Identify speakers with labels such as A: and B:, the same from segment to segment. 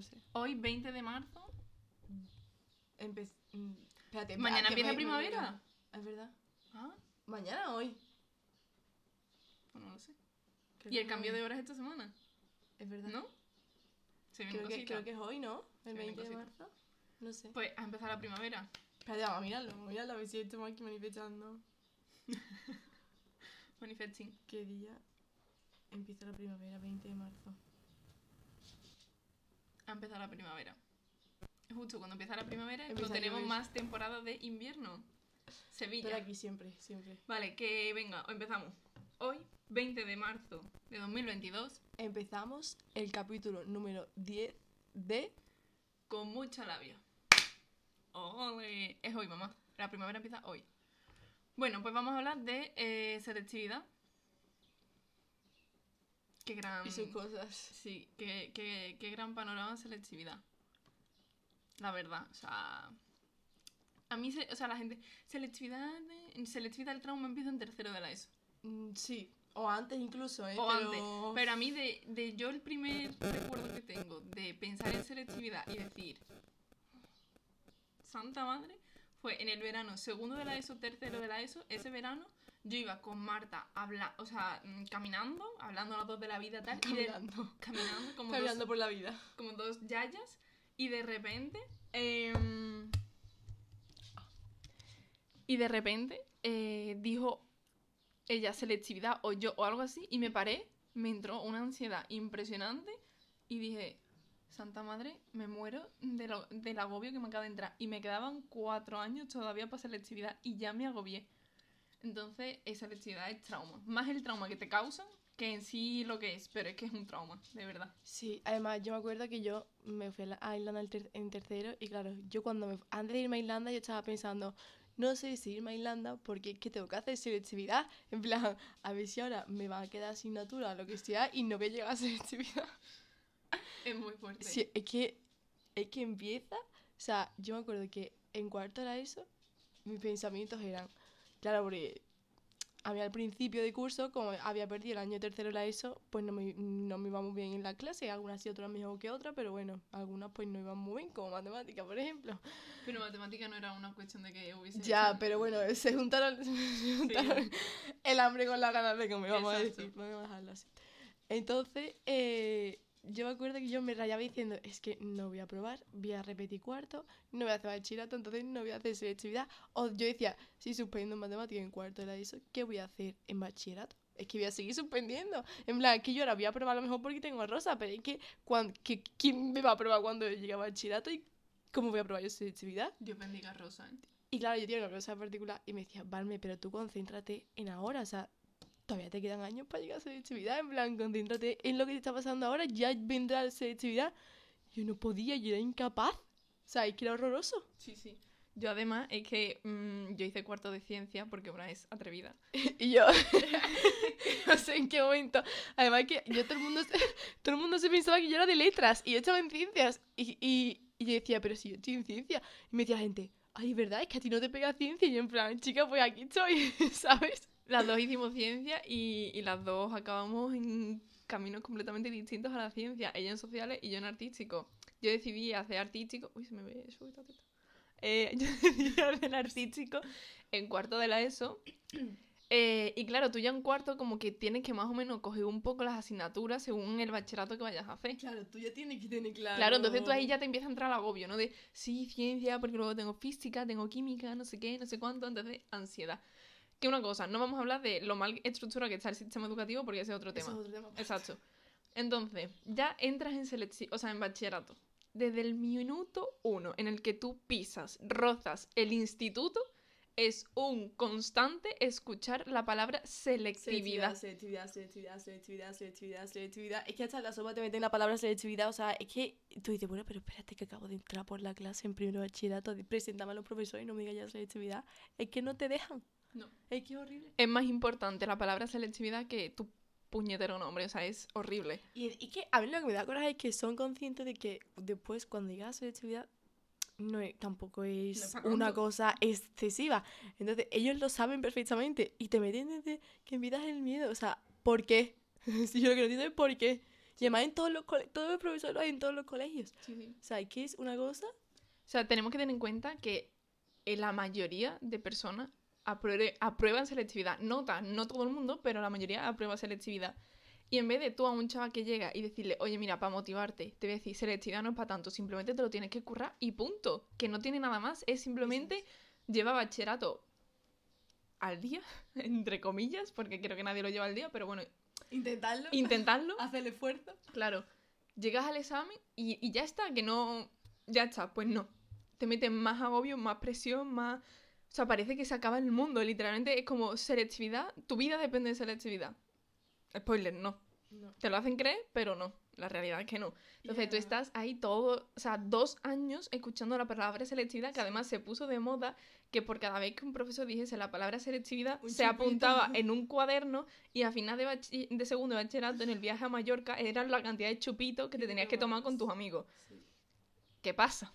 A: No sé.
B: Hoy, 20 de marzo.
A: Empe- mm, Espérate.
B: ¿Mañana empieza
A: me- me-
B: primavera?
A: Es verdad.
B: Ah,
A: Mañana o hoy.
B: pues no lo sé.
A: Creo
B: ¿Y el cambio de horas esta semana?
A: Es verdad.
B: ¿No? Se
A: Creo que, creo que es hoy, ¿no? El
B: vienen
A: 20 de marzo. No sé.
B: Pues a empezar la primavera.
A: Espérate, vamos a mirarlo. Vamos a mirarlo a ver si estamos aquí manifestando.
B: Manifesting.
A: ¿Qué día empieza la primavera? 20 de marzo.
B: A empezar la primavera. Justo cuando empieza la primavera es cuando tenemos más temporada de invierno. Sevilla.
A: Pero aquí siempre, siempre.
B: Vale, que venga, empezamos. Hoy, 20 de marzo de 2022,
A: Empezamos el capítulo número 10 de...
B: con mucha labia. ¡Ole! Es hoy, mamá. La primavera empieza hoy. Bueno, pues vamos a hablar de eh, selectividad. Qué gran...
A: Y sus cosas.
B: Sí, qué, qué- qué gran panorama de selectividad. La verdad, o sea... A mí, se- o sea, la gente... Selectividad, de- selectividad del trauma empieza en tercero de la ESO.
A: Mm, sí. O antes incluso, ¿eh?
B: O
A: pero...
B: antes. Pero a mí, de, de yo el primer recuerdo que tengo de pensar en selectividad y decir, Santa Madre, fue en el verano segundo de la ESO, tercero de la ESO. Ese verano yo iba con Marta, habla, o sea, mm, caminando, hablando las dos de la vida tal, y de-
A: Caminando.
B: caminando como
A: Caminando
B: dos,
A: por la vida.
B: como dos yayas, y de repente, em, y de repente eh, dijo ella selectividad o yo o algo así, y me paré, me entró una ansiedad impresionante y dije, Santa Madre, me muero de lo- del agobio que me acaba de entrar. Y me quedaban cuatro años todavía para selectividad y ya me agobié. Entonces, esa selectividad es trauma. Más el trauma que te causan que en sí lo que es, pero es que es un trauma, de verdad.
A: Sí, además yo me acuerdo que yo me fui a la- a Irlanda en tercero y claro, yo cuando me, antes de irme a Irlanda yo estaba pensando, no sé si irme a Irlanda porque es que tengo que hacer selectividad, en plan, a ver si ahora me va a quedar asignatura lo que sea y no voy a llegar a selectividad.
B: Es muy fuerte.
A: Sí, es que, es que empieza, o sea, yo me acuerdo que en cuarto era eso, mis pensamientos eran, claro, porque a mí al principio de curso, como había perdido el año tercero la ESO, pues no me, no me iba muy bien en la clase, algunas sí, otras mejor que otras, pero bueno, algunas pues no iban muy bien, como matemática, por ejemplo.
B: Pero matemática no era una cuestión de que hubiese.
A: Ya,
B: hecho-
A: pero bueno, se juntaron, se juntaron el hambre con la ganas de comer, vamos a
B: Exacto.
A: decir, vamos a dejarlo así. Entonces, eh, yo me acuerdo que yo me rayaba diciendo, es que no voy a probar, voy a repetir cuarto, no voy a hacer bachillerato, entonces no voy a hacer selectividad. O yo decía, si suspendo en matemática en cuarto era eso, ¿qué voy a hacer en bachillerato? Es que voy a seguir suspendiendo. En plan, es que yo ahora voy a probar a lo mejor porque tengo a rosa, pero es que, cuan- que ¿quién me va a probar cuando llegue a bachillerato y cómo voy a probar yo selectividad?
B: Dios bendiga a Rosa.
A: Y claro, yo tenía una profesora particular y me decía, Valme, pero tú concéntrate en ahora, o sea, todavía te quedan años para llegar a selectividad, en plan, concéntrate en lo que te está pasando ahora, ya vendrá la selectividad. Yo no podía, yo era incapaz. O sea, es que era horroroso.
B: Sí, sí. Yo además es que mm, yo hice cuarto de ciencia porque una es atrevida.
A: Y yo, no sé en qué momento. Además que yo todo el mundo, se- todo el mundo se pensaba que yo era de letras y yo estaba en ciencias. Y, y, y yo decía, pero si yo estoy en ciencia. Y me decía la gente, ay, ¿verdad? Es que a ti no te pega ciencia. Y yo en plan, chica, pues aquí estoy, ¿sabes?
B: Las dos hicimos ciencia y, y las dos acabamos en caminos completamente distintos a la ciencia. Ella en sociales y yo en artístico. Yo decidí hacer artístico. Uy, se me ve eso. teta. Eh, yo decidí hacer artístico en cuarto de la ESO. Eh, y claro, tú ya en cuarto como que tienes que más o menos coger un poco las asignaturas según el bachillerato que vayas a hacer.
A: Claro, tú ya tienes que tener claro.
B: Claro, entonces tú ahí ya te empieza a entrar el agobio, ¿no? De, sí, ciencia, porque luego tengo física, tengo química, no sé qué, no sé cuánto, entonces ansiedad. Que una cosa, no vamos a hablar de lo mal estructurado que está el sistema educativo porque ese es otro
A: Eso
B: tema.
A: es otro tema.
B: Exacto. Entonces, ya entras en selección, o sea, en bachillerato. Desde el minuto uno en el que tú pisas, rozas el instituto, es un constante escuchar la palabra selectividad.
A: Selectividad, selectividad, selectividad, selectividad, selectividad. Es que hasta la sopa te meten la palabra selectividad. O sea, es que tú dices, bueno, pero espérate que acabo de entrar por la clase en primero bachillerato. Preséntame a los profesores y no me digas ya selectividad. Es que no te dejan.
B: No.
A: Es que es horrible.
B: Es más importante la palabra selectividad que tu puñetero nombre, o sea, es horrible.
A: Y, y que a mí lo que me da coraje es que son conscientes de que después, cuando llega a selectividad, no es- tampoco es
B: pa'
A: una cosa excesiva. Entonces, ellos lo saben perfectamente y te meten desde que empiezas el miedo. O sea, ¿por qué? si yo lo que no entiendo es por qué. Y además en todos los todos los profesores lo hay en todos los colegios.
B: Sí, sí.
A: O sea, que es una cosa.
B: O sea, tenemos que tener en cuenta que la mayoría de personas apruebe- aprueban selectividad. Nota, no todo el mundo, pero la mayoría aprueba selectividad. Y en vez de tú a un chaval que llega y decirle, oye, mira, para motivarte, te voy a decir, selectividad no es para tanto, simplemente te lo tienes que currar y punto. Que no tiene nada más, es simplemente lleva bachillerato al día, entre comillas, porque creo que nadie lo lleva al día, pero bueno,
A: Intentarlo.
B: intentarlo.
A: hacer el esfuerzo.
B: Claro, llegas al examen y, y ya está, que no. Ya está, pues no. Te meten más agobio, más presión, más. O sea, parece que se acaba el mundo. Literalmente es como selectividad. Tu vida depende de selectividad. Spoiler, no.
A: No.
B: Te lo hacen creer, pero no. La realidad es que no. Entonces tú estás ahí todo, o sea, dos años escuchando la palabra selectividad, que además se puso de moda que por cada vez que un profesor dijese la palabra selectividad,
A: Un
B: se apuntaba en un cuaderno y a final de, de segundo de bachillerato, en el viaje a Mallorca, era la cantidad de chupitos que te tenías que tomar con tus amigos. ¿Qué pasa?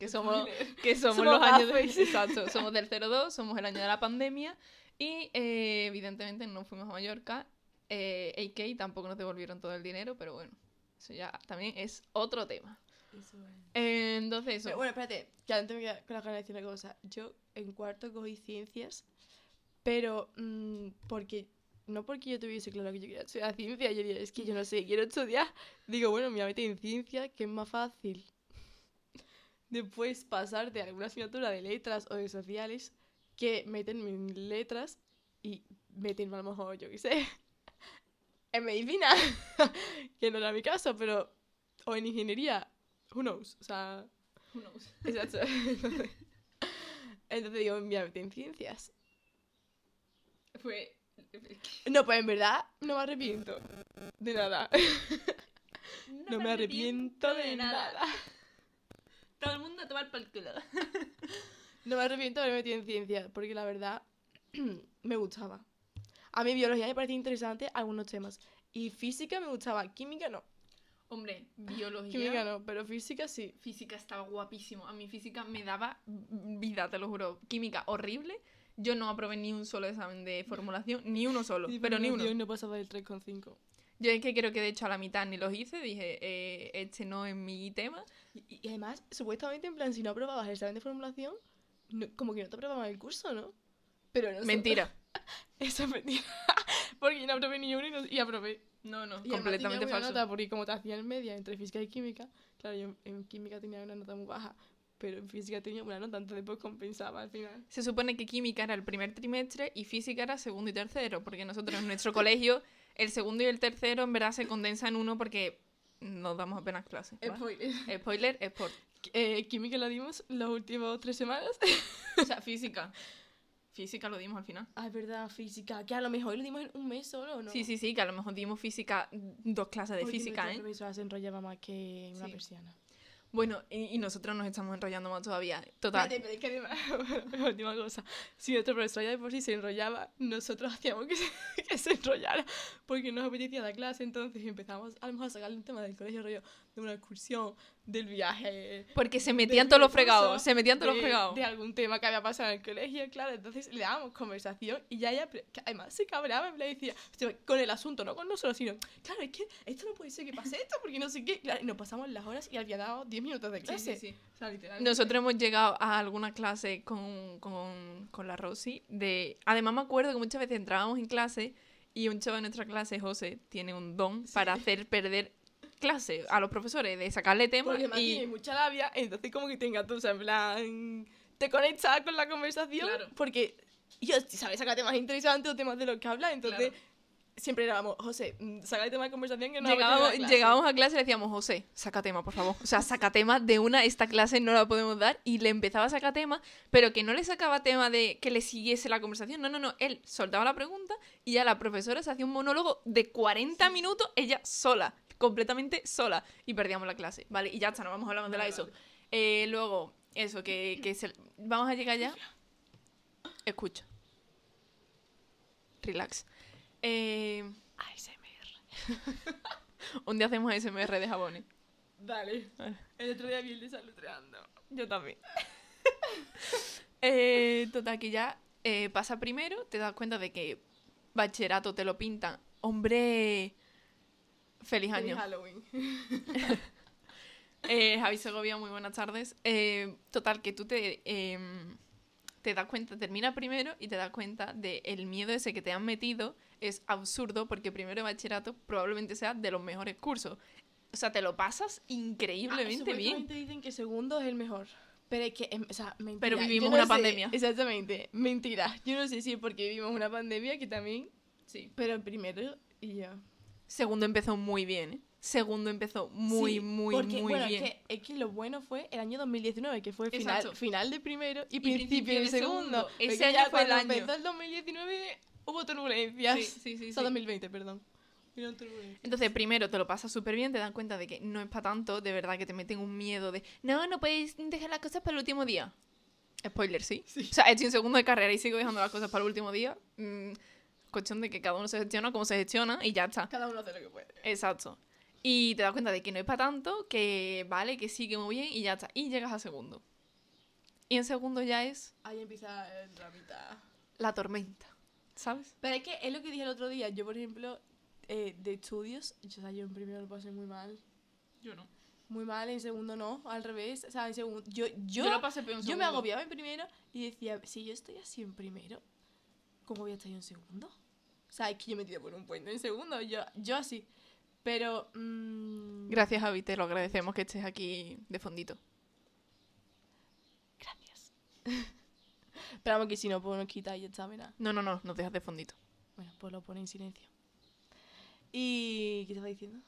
B: Que somos, que somos,
A: Somos
B: los años de... Exacto, somos del 02, somos el año de la pandemia y eh, evidentemente no fuimos a Mallorca. Eh, AK tampoco nos devolvieron todo el dinero, pero bueno, eso ya también es otro tema.
A: Eso es.
B: Eh, entonces, eso.
A: Pero bueno, espérate, que antes me queda con la ganas de decir una cosa. Yo en cuarto cogí ciencias, pero mm, porque no porque yo tuviese claro que yo quería estudiar ciencia, yo diría, es que yo no sé, quiero estudiar. Digo, bueno, me voy a meter en ciencia, que es más fácil. Después pasar de alguna asignatura de letras o de sociales que meterme en letras y meterme a lo mejor, yo qué sé, en medicina, que no era mi caso, pero, o en ingeniería, who knows, o sea,
B: Who knows?
A: Exacto. Entonces, entonces digo, me voy a meter en ciencias.
B: Fue.
A: No, pues en verdad no me arrepiento de nada. No, me arrepiento de nada.
B: Todo el mundo a tomar por el culo.
A: No me arrepiento de haberme metido en ciencias, porque la verdad me gustaba. A mí biología me parecía interesante algunos temas. Y física me gustaba, química no.
B: Hombre, biología.
A: Química no, pero física sí.
B: Física estaba guapísimo. A mí física me daba vida, te lo juro. Química horrible. Yo no aprobé ni un solo examen de formulación, ni uno solo, pero ni uno.
A: yo no pasaba del 3,5.
B: Yo es que creo que de hecho a la mitad ni los hice, dije, eh, este no es mi tema.
A: Y, y además, supuestamente, en plan, si no aprobabas el examen de formulación, no- como que no te aprobaban el curso, ¿no? Pero no.
B: Mentira.
A: Eso es mentira. porque yo no aprobé ni uno y, no- y aprobé.
B: No, no,
A: Y
B: completamente falso.
A: nota porque como te hacían media entre física y química, claro, yo en, en química tenía una nota muy baja, pero en física tenía buena nota, entonces pues compensaba al final.
B: Se supone que química era el primer trimestre y física era segundo y tercero, porque nosotros en nuestro colegio el segundo y el tercero en verdad se condensa en uno porque nos damos apenas clases. ¿vale?
A: Spoiler.
B: Spoiler, es por...
A: Eh, química la dimos las últimas tres semanas.
B: O sea, física. Física lo dimos al final.
A: Ah, es verdad, física, que a lo mejor lo dimos en un mes solo, ¿o ¿no?
B: Sí, sí, sí, que a lo mejor dimos física, dos clases de
A: Porque
B: física, ¿eh?
A: profesora se enrollaba más que una
B: Sí.
A: persiana.
B: Bueno, y, y nosotros nos estamos enrollando más todavía. Total.
A: Espérate, pero es que además, última cosa, si nuestro profesor ya de por sí se enrollaba, nosotros hacíamos que se, que se enrollara porque nos apetecía la clase, entonces empezamos a lo mejor a sacarle un tema del colegio, rollo, de una excursión, del viaje,
B: Porque se metían todos los fregados, se metían todos los fregados.
A: De algún tema que había pasado en el colegio, claro, entonces le dábamos conversación y ya ella, además se cabreaba, en plan decía, "Hostia, con el asunto, no con nosotros, sino, claro, es que esto no puede ser que pase esto, porque no sé qué, claro, y nos pasamos las horas y había dado 10 minutos de clase. O sea, literalmente.
B: Nosotros hemos llegado a alguna clase con, con, con la Rosy de... Además me acuerdo que muchas veces entrábamos en clase y un chaval de nuestra clase, José, tiene un don para hacer perder clase a los profesores, de sacarle temas
A: Porque además
B: y...
A: tiene mucha labia, entonces como que te engatusa, en plan, te conectas con la conversación,
B: Claro.
A: porque yo, sabes, sacar temas interesantes o temas de los que hablas, entonces
B: Claro.
A: siempre éramos, José, mm, saca el tema de conversación que no
B: Llegábamos, llegábamos a clase y le decíamos, José, saca tema, por favor. O sea, saca tema de una, esta clase no la podemos dar. Y le empezaba a sacar tema, pero que no le sacaba tema de que le siguiese la conversación. No, no, no. Él soltaba la pregunta y ya la profesora se hacía un monólogo de 40 minutos, ella sola, completamente sola. Y perdíamos la clase. Vale, y ya está, no vamos a hablar de la ESO. Eh, luego, eso, que, que se- vamos a llegar ya. Escucha. Relax. Eh,
A: ASMR.
B: un día hacemos ASMR de jabones.
A: Dale.
B: Vale.
A: El otro día vi el de salutreando.
B: Yo también. eh, total, que ya eh, pasa primero, te das cuenta de que bachillerato te lo pintan. Hombre, Feliz
A: Feliz
B: año.
A: Halloween.
B: Eh, Javi Segovia, muy buenas tardes. Eh, total, que tú te, em, te das cuenta, termina primero y te das cuenta de el miedo ese que te han metido es absurdo porque primero de bachillerato probablemente sea de los mejores cursos. O sea, te lo pasas increíblemente
A: Ah,
B: bien.
A: dicen que segundo es el mejor. Pero es que, em, o sea, mentira.
B: Pero
A: Yo
B: vivimos
A: no
B: una
A: sé-
B: pandemia.
A: Exactamente, mentira. Yo no sé si es porque vivimos una pandemia que también,
B: Sí.
A: pero primero y ya.
B: Segundo empezó muy bien, ¿eh? Segundo empezó muy,
A: Sí,
B: muy,
A: porque,
B: muy
A: bueno,
B: bien.
A: Es que, es que lo bueno fue el año 2019, que fue final,
B: Exacto.
A: final de primero y,
B: principio
A: principio
B: de
A: segundo.
B: segundo. Ese año fue el año.
A: empezó el 2019 hubo turbulencias.
B: Sí, sí, sí,
A: O sea,
B: sí.
A: 2020, perdón.
B: Entonces, primero te lo pasas súper bien, te dan cuenta de que no es para tanto, de verdad que te meten un miedo de no, no puedes dejar las cosas para el último día. Spoiler, sí.
A: Sí.
B: O sea, estoy en segundo de carrera y sigo dejando las cosas para el último día. Mm, cuestión de que cada uno se gestiona como se gestiona y ya está.
A: Cada uno hace lo que puede.
B: Exacto. Y te das cuenta de que no es para tanto, que vale, que sí, que muy bien y ya está. Y llegas a segundo. Y en segundo ya es
A: Ahí empieza el dramita.
B: la tormenta, ¿sabes?
A: Pero es que es lo que dije el otro día. Yo, por ejemplo, eh, de estudios, yo, o sea, yo en primero lo pasé muy mal.
B: Yo no.
A: Muy mal, en segundo no, al revés. O sea, en segundo. Yo, yo,
B: Yo, lo pasé en
A: yo me agobiaba en primero y decía, si yo estoy así en primero, ¿cómo voy a estar yo en segundo? O sea, es que yo me tiré por un puente en segundo, yo, yo así. Pero. mm,
B: Gracias, Javi, te lo agradecemos que estés aquí de fondito.
A: Gracias. Pero vamos que si no, pues nos quita y ya está, mira.
B: No, no, no, nos dejas de fondito.
A: Bueno, pues lo pone en silencio. ¿Y qué te estaba diciendo?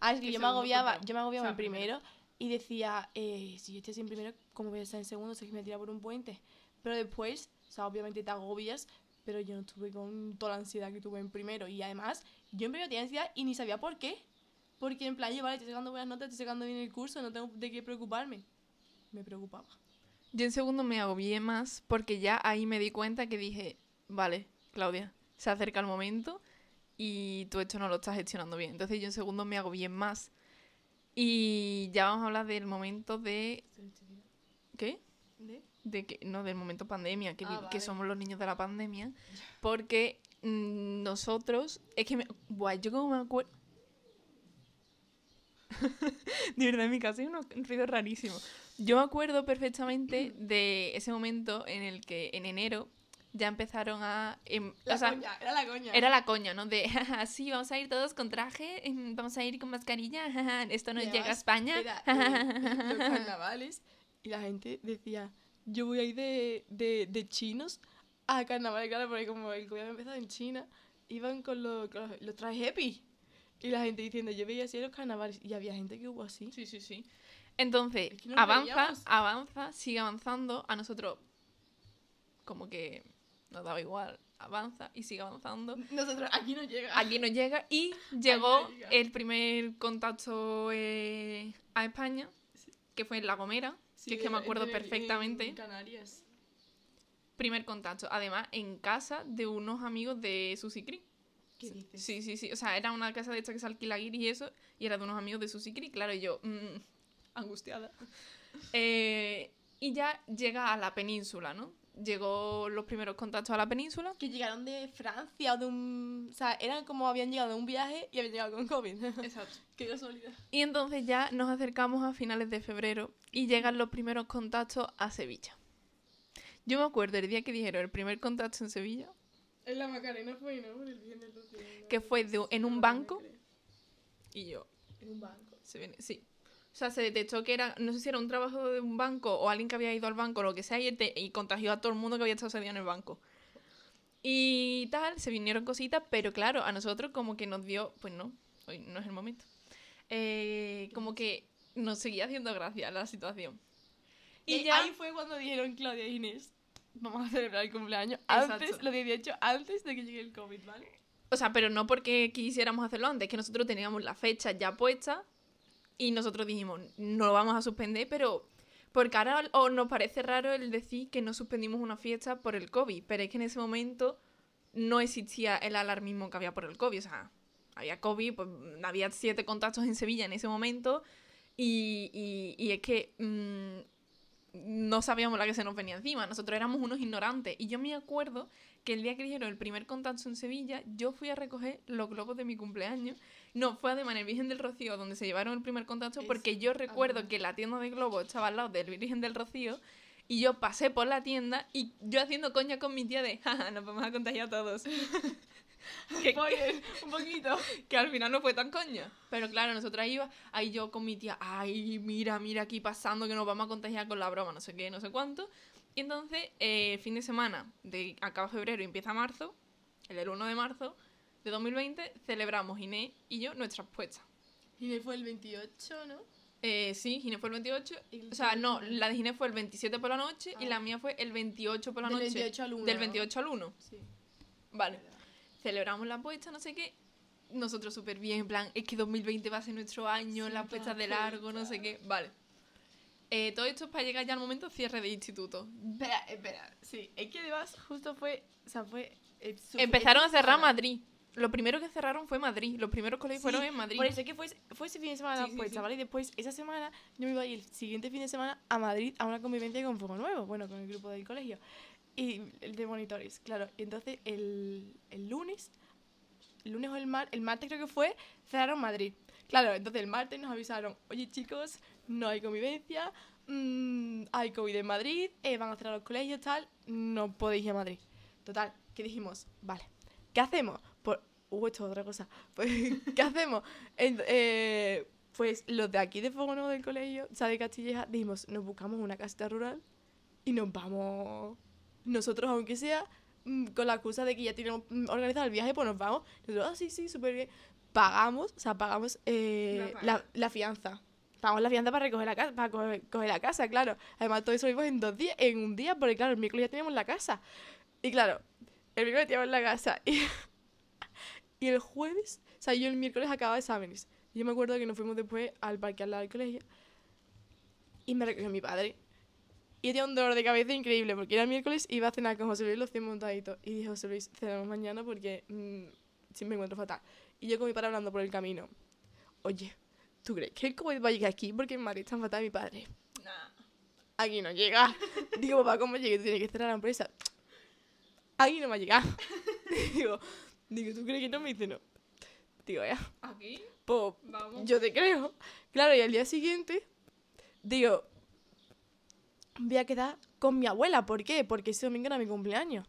A: Ah, es que yo me agobiaba, yo me agobiaba
B: O sea,
A: en primero y decía, eh, si yo estoy así en primero, ¿cómo voy a estar en segundo? Si es que me tira por un puente. Pero después, o sea, obviamente te agobias, pero yo no estuve con toda la ansiedad que tuve en primero. Y además, yo en primero tenía ansiedad y ni sabía por qué. Porque en plan, yo, vale, estoy sacando buenas notas, estoy sacando bien el curso, no tengo de qué preocuparme. Me preocupaba.
B: Yo en segundo me agobié más porque ya ahí me di cuenta que dije, vale, Claudia, se acerca el momento y tú esto no lo estás gestionando bien. Entonces yo en segundo me agobié más. Y ya vamos a hablar del momento de... ¿Qué?
A: ¿De?
B: De que no del momento pandemia que,
A: Ah,
B: que somos los niños de la pandemia porque mm, nosotros es que me, yo como me acuerdo de verdad en mi casa hay unos ruidos rarísimos yo me acuerdo perfectamente de ese momento en el que en enero ya empezaron a em,
A: La
B: o sea,
A: coña, era la coña.
B: era la coña, ¿no? De, "Jaja, sí, vamos a ir todos con traje, em, vamos a ir con mascarilla, jaja, esto no llega a España.
A: era, eh, los carnavales y la gente decía, yo voy a ir de, de, de chinos a carnavales, claro, porque como el gobierno empezado en China, iban con los, con los, los trajes happy. Y la gente diciendo, yo veía así los carnavales. Y había gente que hubo así.
B: Sí, sí, sí. Entonces,
A: Es que nos
B: avanza, avanza, sigue avanzando. A nosotros, como que nos daba igual. Avanza y sigue avanzando.
A: Nosotros, aquí no llega.
B: Aquí nos llega y llegó
A: no llega.
B: el primer contacto eh, a España,
A: Sí.
B: que fue en La Gomera,
A: Sí,
B: que es que me acuerdo perfectamente.
A: En Canarias.
B: Primer contacto, además en casa de unos amigos de Susi Cri.
A: ¿Qué dices?
B: Sí, sí, sí. O sea, era una casa de esta que se alquila y eso, y era de unos amigos de Susi Cri, claro, y yo, mm, angustiada. Eh, y ya llega a la península, ¿no? Llegó los primeros contactos a la península.
A: Que llegaron de Francia o de un... O sea, eran como habían llegado de un viaje y habían llegado con COVID.
B: Exacto.
A: Qué casualidad.
B: Y entonces ya nos acercamos a finales de febrero y llegan los primeros contactos a Sevilla. Yo me acuerdo el día que dijeron el primer contacto en Sevilla,
A: En la Macarena fue, ¿no? El viernes
B: que fue de- en un banco. Y yo,
A: En un banco.
B: se viene, sí. O sea, se detectó que era, no sé si era un trabajo de un banco o alguien que había ido al banco o lo que sea y, te- y contagió a todo el mundo que había estado ese día en el banco. Y tal, se vinieron cositas, pero claro, a nosotros como que nos dio, pues no, hoy no es el momento. Eh, como que nos seguía haciendo gracia la situación. Y,
A: Y
B: ya...
A: ahí fue cuando dijeron Claudia e Inés, vamos a celebrar el cumpleaños
B: Exacto.
A: antes, lo 18, antes de que llegue el COVID, ¿vale?
B: O sea, pero no porque quisiéramos hacerlo antes, que nosotros teníamos la fecha ya puesta y nosotros dijimos, no lo vamos a suspender, pero porque ahora o nos parece raro el decir que no suspendimos una fiesta por el COVID, pero es que en ese momento no existía el alarmismo que había por el COVID, o sea, había COVID, pues había siete contactos en Sevilla en ese momento y, y- es que mm, no sabíamos la que se nos venía encima. Nosotros éramos unos ignorantes. Y yo me acuerdo que el día que dijeron el primer contacto en Sevilla, yo fui a recoger los globos de mi cumpleaños. No, fue además en el Virgen del Rocío donde se llevaron el primer contacto,
A: Es-
B: porque yo recuerdo que la tienda de globos estaba al lado del Virgen del Rocío. Y yo pasé por la tienda y yo haciendo coña con mi tía de, jaja, nos vamos a contagiar todos. que,
A: Spoiler, un poquito.
B: que al final no fue tan coña. Pero claro, nosotras iba ahí yo con mi tía, ay, mira, mira aquí pasando que nos vamos a contagiar con la broma, no sé qué, no sé cuánto. Y entonces, eh, fin de semana, de acaba febrero y empieza marzo, el 1 de marzo de 2020, celebramos Inés y yo nuestras puestas.
A: Y fue el 28, ¿no?
B: Eh, sí, Ginés fue el 28.
A: Y
B: O sea, no, la de Ginés fue el 27 por la noche y
A: Ah.
B: la mía fue el 28 por la
A: Del
B: noche.
A: 28 al 1.
B: Del 28 al 1.
A: Sí.
B: Vale. Celebramos la puesta, no sé qué. Nosotros súper bien, en plan, es que 2020 va a ser nuestro año,
A: Sí,
B: las puestas
A: todas
B: de largo, no sé qué. Vale. Eh, todo esto es para llegar ya al momento cierre de instituto.
A: Espera, espera. Sí, es que además justo fue. O sea, fue. eh,
B: Empezaron a cerrar. Madrid. Lo primero que cerraron fue Madrid. Los primeros colegios
A: Sí,
B: fueron en Madrid.
A: Por eso es que fue, fue ese fin de semana
B: Sí,
A: pues,
B: sí.
A: chaval, y después esa semana yo me iba a ir el siguiente fin de semana a Madrid a una convivencia con Fuego Nuevo, bueno, con el grupo del colegio. Y el de monitores, claro. Y entonces el, el lunes, el lunes o el martes, el martes creo que fue, cerraron Madrid. Claro, entonces el martes nos avisaron, oye chicos, no hay convivencia, mm, hay COVID en Madrid, eh, van a cerrar los colegios, tal, no podéis ir a Madrid. Total, que dijimos, vale, ¿qué hacemos? Uh, esto es otra cosa. Pues, ¿qué hacemos? Eh, pues los de aquí de Fuego Nuevo del colegio, o sea, de Castilleja, dijimos, nos buscamos una casita rural y nos vamos nosotros, aunque sea mm, con la excusa de que ya tenemos organizado el viaje, pues nos vamos. Nosotros, ah, sí, sí, súper bien. Pagamos, o sea, pagamos eh,
B: La
A: la, la fianza. Pagamos la fianza para recoger la casa, para coger, coger la casa, claro. Además, todo eso lo vimos en dos días, en un día, porque claro, el miércoles ya teníamos la casa. Y claro, el miércoles teníamos la casa. Y, y el jueves, o sea, yo el miércoles acababa exámenes. Y yo me acuerdo que nos fuimos después al parque al lado del colegio. Y me recogió mi padre. Y tenía un dolor de cabeza increíble, porque era miércoles y iba a cenar con José Luis los 100 montaditos. Y dije, José Luis, cenamos mañana porque mm, sí me encuentro fatal. Y yo con mi padre hablando por el camino. Oye, ¿tú crees que el COVID va a llegar aquí? Porque en Madrid está fatal mi padre.
B: Nah.
A: Aquí no llega. Digo, papá, ¿cómo llegue? Tiene que cerrar la empresa. Aquí no va a llegar. digo, digo, ¿tú crees que no? Me dice, no. Digo, ya,
B: ¿Aquí?
A: pues
B: Vamos.
A: yo te creo. Claro, y al día siguiente, digo, voy a quedar con mi abuela. ¿Por qué? Porque ese domingo era mi cumpleaños.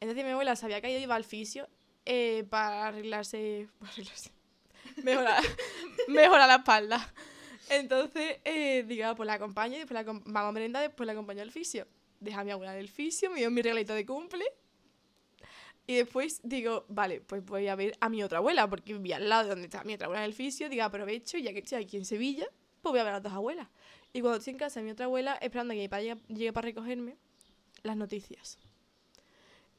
A: Entonces mi abuela sabía que yo iba al fisio eh, para arreglarse. Para arreglarse. Mejorar, mejorar la espalda. Entonces, eh, digo, pues la acompaño y después la vamos a merendar, después la acompaño al fisio. Deja a mi abuela en el fisio, me dio mi regalito de cumple. Y después digo, vale, pues voy a ver a mi otra abuela, porque vivía al lado de donde está mi otra abuela en el fisio. Digo, aprovecho, ya que estoy aquí en Sevilla, pues voy a ver a las dos abuelas. Y cuando estoy en casa mi otra abuela, esperando a que mi padre llegue para recogerme, las noticias.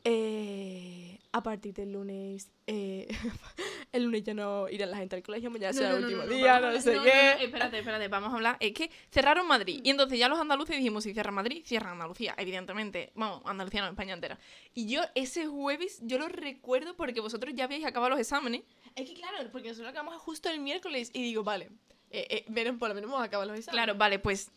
A: Eh, a partir del lunes, eh, el lunes ya no irá la gente al colegio, mañana será el último día, no, sé qué.
B: espérate, espérate, vamos a hablar. Es que cerraron Madrid. Y entonces ya los andaluces dijimos, si cierran Madrid, cierran Andalucía, evidentemente. Vamos, Andalucía no, España entera. Y yo ese jueves, yo lo recuerdo porque vosotros ya habíais acabado los exámenes.
A: Es que claro, porque nosotros acabamos justo el miércoles y digo, vale, eh, eh, verán, por lo menos hemos acabado los exámenes.
B: Claro, vale, pues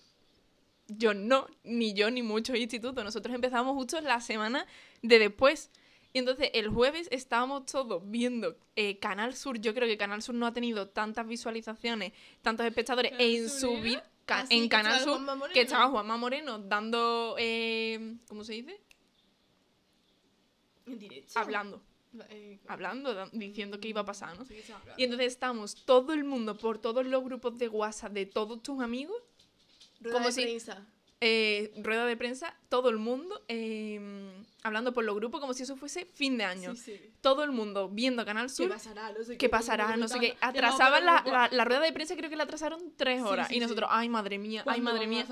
B: yo no, ni yo ni muchos institutos. Nosotros empezamos justo la semana de después. Y entonces el jueves estábamos todos viendo eh, Canal Sur. Yo creo que Canal Sur no ha tenido tantas visualizaciones, tantos espectadores
A: ¿Canal
B: en su vida. En
A: que
B: Canal Sur, que estaba Juanma Moreno dando. eh, ¿Cómo se dice?
A: En directo.
B: Hablando.
A: Eh,
B: Hablando, diciendo qué iba a pasar, ¿no? Y entonces estamos todo el mundo por todos los grupos de WhatsApp de todos tus amigos
A: Rueda
B: como
A: de
B: si-
A: prensa.
B: eh, rueda de prensa, todo el mundo eh, hablando por los grupos como si eso fuese fin de año.
A: Sí, sí.
B: Todo el mundo viendo Canal
A: ¿Qué
B: Sur.
A: pasará? No sé
B: ¿Qué pasará? No sé qué. Atrasaban la, la, la rueda de prensa, creo que la atrasaron tres horas.
A: sí,
B: y nosotros, ay, madre mía, ay, madre mía.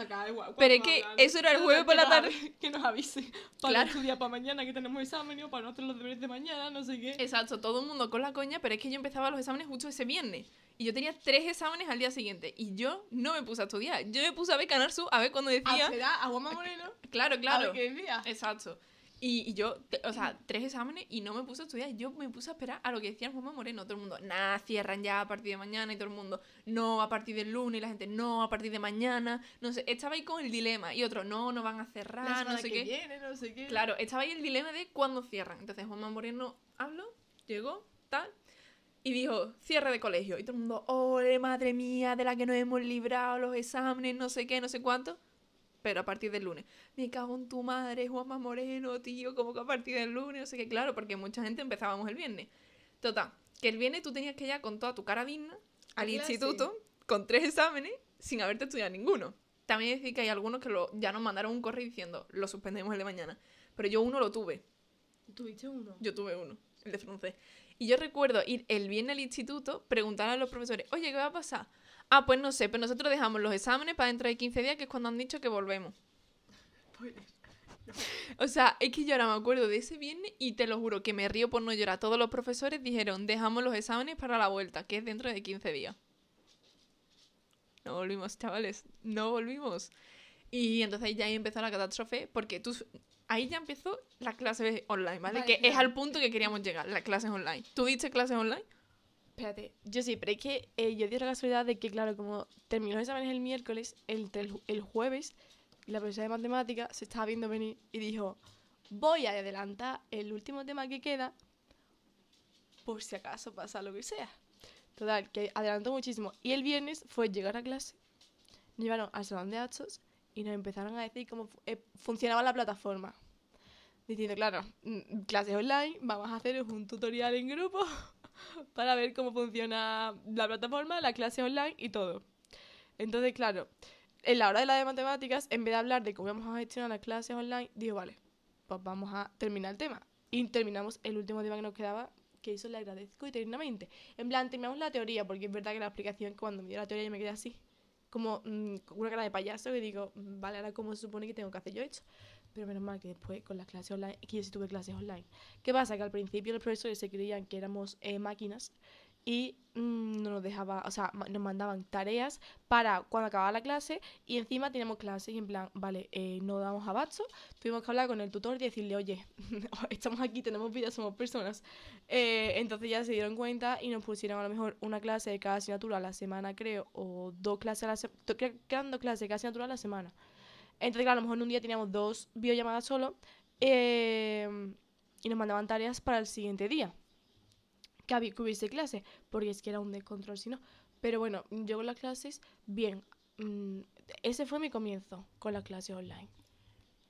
B: Pero es que eso era el jueves por la tarde.
A: Que nos avise. Para
B: Claro.
A: estudiar para mañana que tenemos examen o para no hacer los deberes de mañana, no sé qué.
B: Exacto, todo el mundo con la coña, pero es que yo empezaba los exámenes justo ese viernes. Y yo tenía tres exámenes al día siguiente. Y yo no me puse a estudiar. Yo me puse a ver Canal Sur, a ver cuando
A: A
B: decía.
A: esperar a Moreno.
B: Claro,
A: A
B: claro.
A: ver qué decía.
B: Exacto. Y, y yo, te- o sea, tres exámenes y no me puse a estudiar. Yo me puse a esperar a lo que decía Juanma Moreno. Todo el mundo, nada, cierran ya a partir de mañana. Y todo el mundo, no, a partir del lunes. Y la gente, no, a partir de mañana. No sé, estaba ahí con el dilema. Y otro, no, no van a cerrar, no sé
A: que
B: qué.
A: viene, no sé qué.
B: Claro, estaba ahí el dilema de cuándo cierran. Entonces Juanma Moreno habló, llegó, tal, y dijo, cierre de colegio. Y todo el mundo, ole, madre mía, de la que nos hemos librado, los exámenes, no sé qué, no sé cuánto. Pero a partir del lunes. Me cago en tu madre, Juanma Moreno, tío, como que a partir del lunes, no sé qué. Claro, porque mucha gente empezábamos el viernes. Total, que el viernes tú tenías que ir con toda tu cara digna
A: ¿A
B: al
A: clase?
B: instituto con tres exámenes sin haberte estudiado ninguno. También decir que hay algunos que lo, ya nos mandaron un correo diciendo, lo suspendemos el de mañana. Pero yo uno lo tuve.
A: ¿Tuviste uno?
B: Yo tuve uno, el de francés. Y yo recuerdo ir el viernes al instituto, preguntar a los profesores, oye, ¿qué va a pasar? Ah, pues no sé, pero nosotros dejamos los exámenes para dentro de 15 días, que es cuando han dicho que volvemos. O sea, es que yo ahora me acuerdo de ese viernes y te lo juro que me río por no llorar. Todos los profesores dijeron, dejamos los exámenes para la vuelta, que es dentro de 15 días. No volvimos, chavales, no volvimos. Y entonces ya ahí empezó la catástrofe, porque tú, ahí ya empezó la clase online, ¿vale?
A: Vale,
B: que es al punto que queríamos llegar, las clases online. ¿Tú diste clases online?
A: Espérate, yo sí, pero es que eh, yo di la casualidad de que, claro, como terminó los exámenes el miércoles, el, el, el jueves, la profesora de matemáticas se estaba viendo venir y dijo, voy a adelantar el último tema que queda por si acaso pasa lo que sea. Total, que adelantó muchísimo. Y el viernes fue llegar a clase, nos llevaron al salón de actos y nos empezaron a decir cómo eh, funcionaba la plataforma. Diciendo, claro, mm, clases online, vamos a hacer un tutorial en grupo para ver cómo funciona la plataforma, la clase online y todo. Entonces, claro, en la hora de la de matemáticas, en vez de hablar de cómo vamos a gestionar las clases online, digo, vale, pues vamos a terminar el tema. Y terminamos el último tema que nos quedaba, que eso le agradezco eternamente. En plan, terminamos la teoría, porque es verdad que la explicación, cuando me dio la teoría, yo me quedé así, como mm, con una cara de payaso, que digo, mm, vale, ahora cómo se supone que tengo que hacer yo esto. Pero menos mal que después con las clases online, que yo sí tuve clases online. ¿Qué pasa? Que al principio los profesores se creían que éramos eh, máquinas y mm, no nos dejaba, o sea, nos mandaban tareas para cuando acababa la clase y encima teníamos clases y en plan, vale, eh, no damos abasto, tuvimos que hablar con el tutor y decirle, oye, estamos aquí, tenemos vida, somos personas. Eh, entonces ya se dieron cuenta y nos pusieron a lo mejor una clase de cada asignatura a la semana, creo, o dos clases a la semana, creo que eran dos clases de cada asignatura a la semana. Entonces, a lo mejor en un día teníamos dos videollamadas solo eh, y nos mandaban tareas para el siguiente día que, había, que hubiese clase, porque es que era un descontrol si no. Pero bueno, yo con las clases, bien. mm, ese fue mi comienzo con las clases online.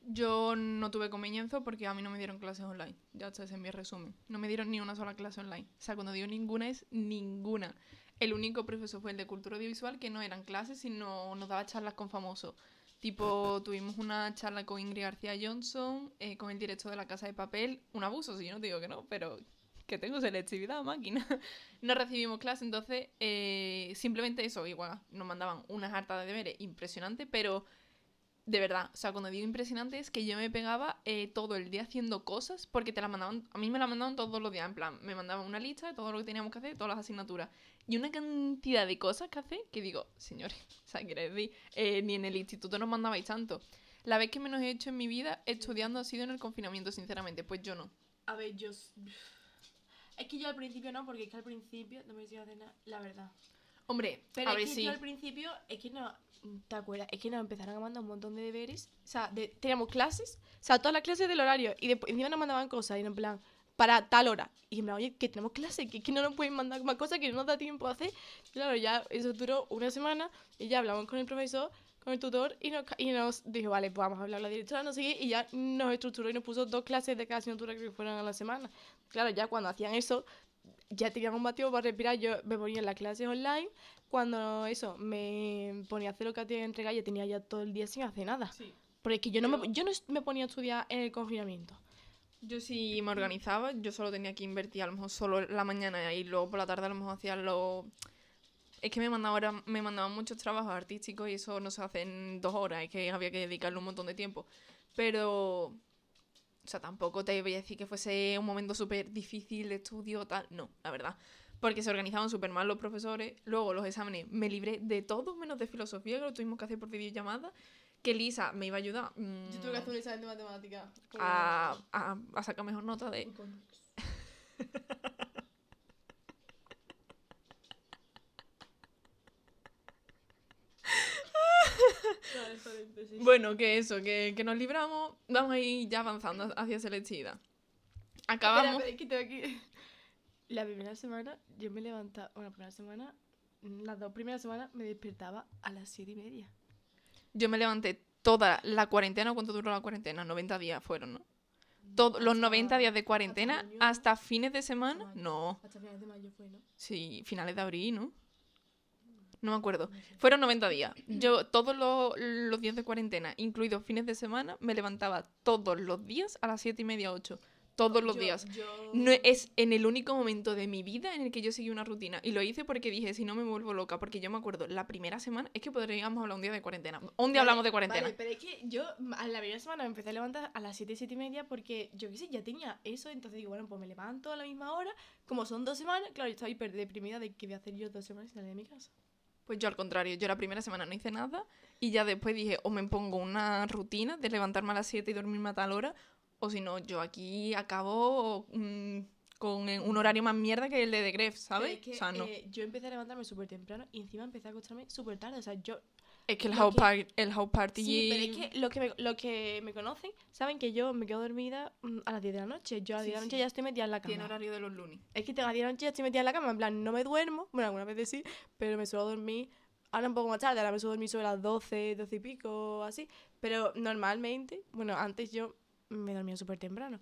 B: Yo no tuve comienzo porque a mí no me dieron clases online. Ya está, ese es mi resumen. No me dieron ni una sola clase online. O sea, cuando digo ninguna es ninguna. El único profesor fue el de cultura audiovisual, que no eran clases, sino nos daba charlas con famosos. Tipo, tuvimos una charla con Ingrid García Johnson, eh, con el director de la Casa de Papel. Un abuso, si yo no digo que no, pero que tengo selectividad, máquina. no recibimos clase, entonces eh, simplemente eso, igual nos mandaban unas hartas de deberes impresionantes, pero de verdad, o sea, cuando digo impresionante es que yo me pegaba eh, todo el día haciendo cosas porque te la mandaban, a mí me la mandaban todos los días, en plan, me mandaban una lista de todo lo que teníamos que hacer, todas las asignaturas. Y una cantidad de cosas que hacer que digo, señores, o sea, quiero decir, eh, ni en el instituto nos mandabais tanto. La vez que menos he hecho en mi vida estudiando ha sido en el confinamiento, sinceramente, pues yo no.
A: A ver, yo. Es que yo al principio no, porque es que al principio no me decía de nada, la verdad.
B: Hombre,
A: Pero
B: a
A: es
B: ver
A: que
B: si...
A: yo al principio, es que no. ¿Te acuerdas? Es que nos empezaron a mandar un montón de deberes. O sea, de- teníamos clases, o sea, todas las clases del horario. Y después encima nos mandaban cosas, y en plan, para tal hora. Y plan, oye, que tenemos clases, que, que no nos pueden mandar más cosas que no nos da tiempo a hacer. Claro, ya eso duró una semana y ya hablamos con el profesor, con el tutor, y nos, y nos dijo, vale, pues vamos a hablar con la directora, no sé qué, y ya nos estructuró y nos puso dos clases de cada asignatura que fueran a la semana. Claro, ya cuando hacían eso, ya teníamos un motivo para respirar. Yo me ponía en las clases online. Cuando eso, me ponía a hacer lo que tenía que entregar, yo tenía ya todo el día sin hacer nada.
B: Sí.
A: Porque es que yo no, me, yo no me ponía a estudiar en el confinamiento.
B: Yo sí me organizaba, yo solo tenía que invertir a lo mejor solo la mañana y luego por la tarde a lo mejor hacía lo... Es que me mandaban, me mandaban muchos trabajos artísticos y eso no se hace en dos horas, es que había que dedicarle un montón de tiempo. Pero, o sea, tampoco te voy a decir que fuese un momento súper difícil de estudio, tal, no, la verdad. Porque se organizaban súper mal los profesores, luego los exámenes me libré de todo menos de filosofía, que lo tuvimos que hacer por videollamada, que Lisa me iba a ayudar mm,
A: Yo tuve que hacer un examen de matemáticas. porque-
B: a, a, a sacar mejor nota de... Bueno, que eso, que, que nos libramos, vamos a ir ya avanzando hacia selectividad. Acabamos...
A: Espera, espera, que tengo aquí. La primera semana yo me levantaba, bueno, la primera semana, las dos primeras semanas me despertaba a las siete y media.
B: Yo me levanté toda la cuarentena, ¿cuánto duró la cuarentena? 90 días fueron, ¿no? Todos los
A: Hasta-
B: 90 días de cuarentena hasta fines de semana. No,
A: Hasta finales de mayo fue, ¿no?
B: sí, finales de abril, ¿no? No me acuerdo. Fueron 90 días. Yo todos los, los días de cuarentena, incluidos fines de semana, me levantaba todos los días a las 7 y media, 8. Todos los
A: Yo-
B: días.
A: yo-
B: No es en el único momento de mi vida en el que yo seguí una rutina. Y lo hice porque dije, si no me vuelvo loca. Porque yo me acuerdo, la primera semana, es que podríamos hablar un día de cuarentena. Un día
A: Vale,
B: hablamos de cuarentena.
A: Vale, pero es que yo a la primera semana me empecé a levantar a las 7, 7 y media porque yo qué sé, ya tenía eso. Entonces digo, bueno, pues me levanto a la misma hora. Como son dos semanas, claro, yo estaba hiper deprimida de que voy a hacer yo dos semanas sin salir de mi casa.
B: Pues yo al contrario, yo la primera semana no hice nada y ya después dije, o me pongo una rutina de levantarme a las 7 y dormirme a tal hora, o si no, yo aquí acabo mm, con eh, un horario más mierda que el de The Gref, ¿sabes?
A: es que,
B: o sea, no.
A: eh, yo empecé a levantarme súper temprano y encima empecé a acostarme súper tarde. O sea, yo
B: es que el house,
A: que-
B: party, el house party...
A: Sí, pero es que lo que me, lo que me conocen saben que yo me quedo dormida mm, a las 10 de la noche. Yo a las
B: Sí,
A: 10 de la noche
B: sí.
A: ya estoy metida en la
B: Tiene
A: cama.
B: horario de los lunes.
A: Es que a las 10 de la noche ya estoy metida en la cama. En plan, no me duermo. Bueno, algunas veces sí, pero me suelo dormir. Ahora un poco más tarde, ahora me suelo dormir sobre las 12, 12 y pico, así. Pero normalmente, bueno, antes yo me dormía súper temprano.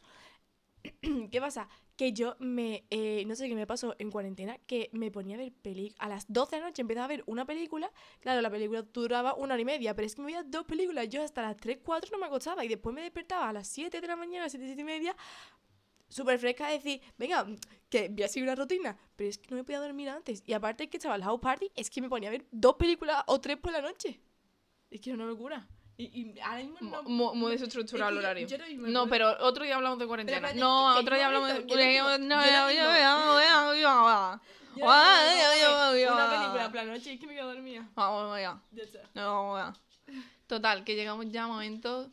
A: ¿Qué pasa? Que yo me. eh, no sé qué me pasó en cuarentena, que me ponía a ver películas. A las 12 de la noche empezaba a ver una película. Claro, la película duraba una hora y media, pero es que me veía dos películas. Yo hasta las 3, 4 no me acostaba. Y después me despertaba a las 7 de la mañana, a las 7, 7 y media, súper fresca, decir, venga, que voy a seguir una rutina. Pero es que no me podía dormir antes. Y aparte que estaba el house party, es que me ponía a ver dos películas o tres por la noche. Es que era una locura. Y, y ahora mismo no.
B: Mo- Muy
A: no-
B: desestructurado el
A: yo-
B: horario.
A: yo me
B: No,
A: puedo-
B: pero otro día hablamos de cuarentena. no, otro día hablamos de...
A: yo
B: No,
A: yo
B: no, no, no, no, no,
A: Yo no ver Una película por la noche es que me quedo dormida.
B: Vamos. Ya
A: está.
B: No, ya. Total, que llegamos ya a momento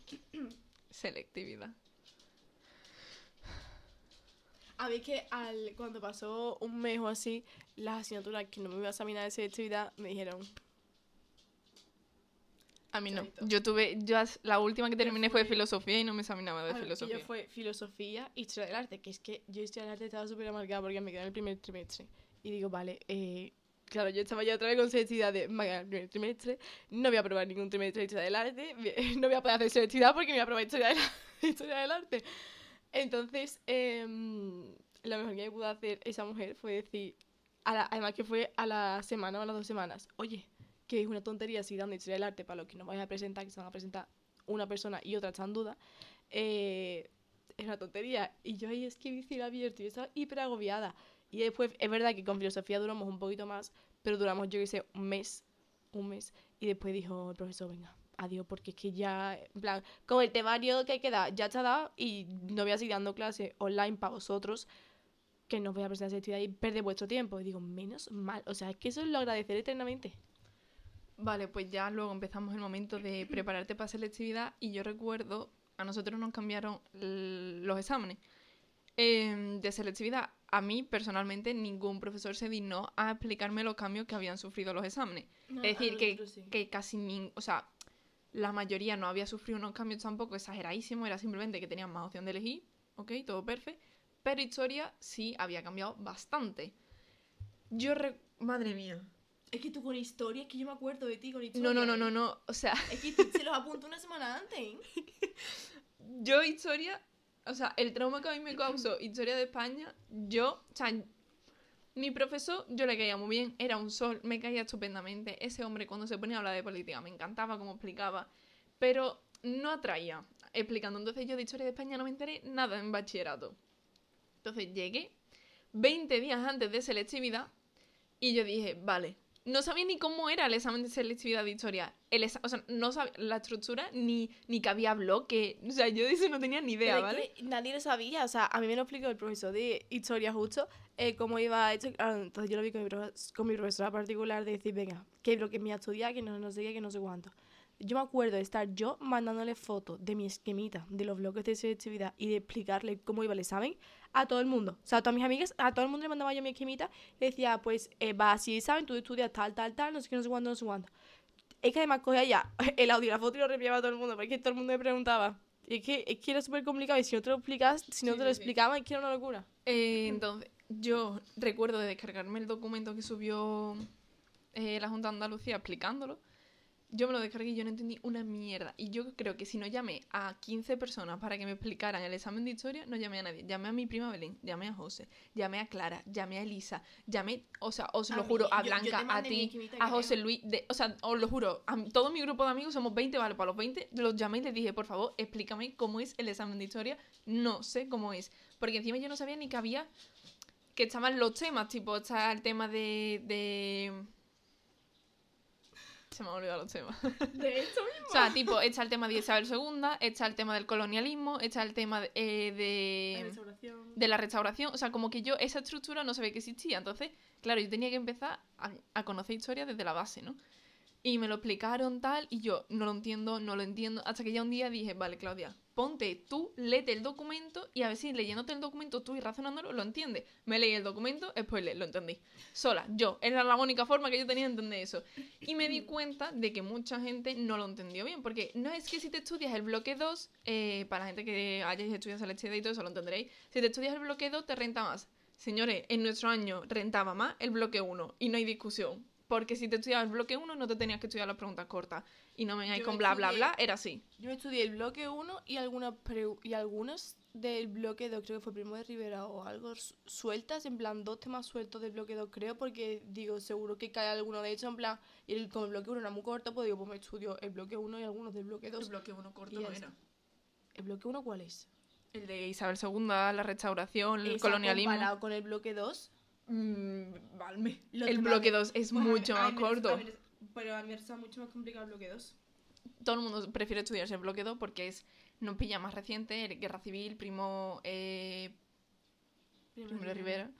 B: selectividad.
A: A es que al, cuando pasó un mes o así, las asignaturas que no me iba a examinar de selectividad me dijeron,
B: A mí no. Yo tuve, yo la última que terminé fue
A: fui-
B: filosofía y no me examinaba de
A: A ver, que
B: filosofía.
A: yo fue filosofía y historia del arte, que es que yo historia del arte estaba súper amargada porque me quedé en el primer trimestre. Y digo, vale, eh, claro, yo estaba ya otra vez con selectividad de, me quedé en el primer trimestre, no voy a probar ningún trimestre de historia del arte, no voy a poder hacer selectividad porque me voy a probar historia del, historia del arte. Entonces, em, lo mejor que me pudo hacer esa mujer fue decir, a la- además que fue a la semana o a las dos semanas, oye, que es una tontería si dando historia del arte para los que no vayan a presentar, que se van a presentar una persona y otra está en duda, eh, es una tontería. Y yo ahí es que hice abierto y estaba hiper agobiada. Y después, es verdad que con filosofía duramos un poquito más, pero duramos, yo que sé, un mes, un mes. Y después dijo el profesor, venga, adiós, porque es que ya, en plan, con el temario que queda, ya está dado y no voy a seguir dando clases online para vosotros, que no voy a presentar esa actividad y perder vuestro tiempo. Y digo, menos mal. O sea, es que eso lo agradeceré eternamente.
B: Vale, pues ya luego empezamos el momento de prepararte para selectividad y yo recuerdo, a nosotros nos cambiaron los exámenes Em, de selectividad. A mí, personalmente, ningún profesor se dignó a explicarme los cambios que habían sufrido los exámenes. es decir, que, que casi ni, o sea, la mayoría no había sufrido unos cambios tampoco exageradísimos, era simplemente que tenían más opción de elegir, ok, todo perfecto. Pero historia sí había cambiado bastante. Yo, re- madre mía.
A: Es que tú con historia, es que yo me acuerdo de ti con historia.
B: No, no, no, no, no, o sea,
A: Es que se los apunto una semana antes. ¿eh?
B: yo historia, o sea, el trauma que a mí me causó historia de España, yo, o sea, mi profesor, yo le caía muy bien, era un sol, me caía estupendamente. Ese hombre cuando se ponía a hablar de política me encantaba como explicaba, pero no atraía explicando. Entonces yo de historia de España no me enteré nada en bachillerato. Entonces llegué 20 días antes de selectividad y yo dije, vale, no sabía ni cómo era el examen de selectividad de historia. El o sea, no sabía la estructura ni, ni que había bloque. O sea, yo de eso no tenía ni idea,
A: Pero es
B: ¿vale?
A: que nadie lo sabía. O sea, a mí me lo explicó el profesor de historia justo, eh, cómo iba esto. Claro, entonces yo lo vi con mi, con mi profesora particular de decir, venga, que lo que me ha estudiado, que no, no sé qué, que no sé cuánto. Yo me acuerdo de estar yo mandándole fotos de mi esquemita, de los bloques de selectividad y de explicarle cómo iba el examen a todo el mundo. O sea, a todas mis amigas, a todo el mundo le mandaba yo mi esquemita y decía, pues eh, va así, ¿saben? Tú estudias tal, tal, tal, no sé qué, no sé cuándo, no sé cuándo. Es que además cogía ya el audio y la foto y lo reenviaba a todo el mundo, porque todo el mundo me preguntaba. Y es que, es que era súper complicado y si no te lo explicas, si no
B: Sí,
A: te lo
B: sí.
A: explicaban, es que era una locura.
B: Eh, entonces, yo recuerdo de descargarme el documento que subió eh, la Junta de Andalucía explicándolo. Yo me lo descargué y yo no entendí una mierda. Y yo creo que si no llamé a 15 personas para que me explicaran el examen de historia, no llamé a nadie. Llamé a mi prima Belén, llamé a José, llamé a Clara, llamé a Elisa, llamé, o sea, os
A: A
B: lo
A: mí,
B: juro, a
A: yo- yo te
B: Blanca, a ti, a. José Luis, de, o sea, os lo juro, a todo mi grupo de amigos somos 20, vale, para los 20 los llamé y les dije, por favor, explícame cómo es el examen de historia. No sé cómo es. Porque encima yo no sabía ni que había que estaban los temas, tipo, está el tema de. de... Se me han olvidado los temas.
A: De hecho,
B: O sea, tipo, está el tema de Isabel II, está el tema del colonialismo, está el tema de, eh, de,
A: restauración.
B: de la restauración. O sea, como que yo esa estructura no sabía que existía. Entonces, claro, yo tenía que empezar a, a conocer historia desde la base, ¿no? Y me lo explicaron tal, y yo no lo entiendo, no lo entiendo. Hasta que ya un día dije, vale, Claudia, ponte tú, léete el documento y a ver si leyéndote el documento tú y razonándolo lo entiendes. Me leí el documento, spoiler, lo entendí. Sola, yo. Era la única forma que yo tenía de entender eso. Y me di cuenta de que mucha gente no lo entendió bien. Porque no es que si te estudias el bloque 2, eh, para la gente que hayáis estudiado selectividad y todo eso lo entenderéis. Si te estudias el bloque 2, te renta más. Señores, en nuestro año rentaba más el bloque 1 y no hay discusión. Porque si te estudiabas el bloque 1 no te tenías que estudiar las preguntas cortas. Y no me vengáis con bla bla
A: estudié-
B: bla, era así.
A: Yo me estudié el bloque 1 y algunas y algunas del bloque 2, creo que fue Primo de Rivera o algo su- sueltas, en plan dos temas sueltos del bloque 2, creo, porque digo, seguro que cae alguno de hecho, en plan, y el, como el bloque 1 era muy corto, pues digo, pues me estudio el bloque 1 y algunos del bloque 2.
B: bloque 1 corto
A: ya está. ¿El bloque 1 cuál es?
B: El de Isabel II, la restauración, el
A: Esa
B: colonialismo.
A: Comparado con el bloque 2.
B: Mm, Valme.
A: Lo
B: El
A: que
B: bloque
A: vale.
B: 2 es
A: Pues a mí-
B: mucho
A: a
B: más
A: mí
B: corto.
A: a mí- pero a mí me está mucho más complicado el bloque 2.
B: Todo el mundo prefiere estudiarse el bloque 2 porque es nos pilla más reciente, Guerra Civil, Primo, eh, Primo de Rivera.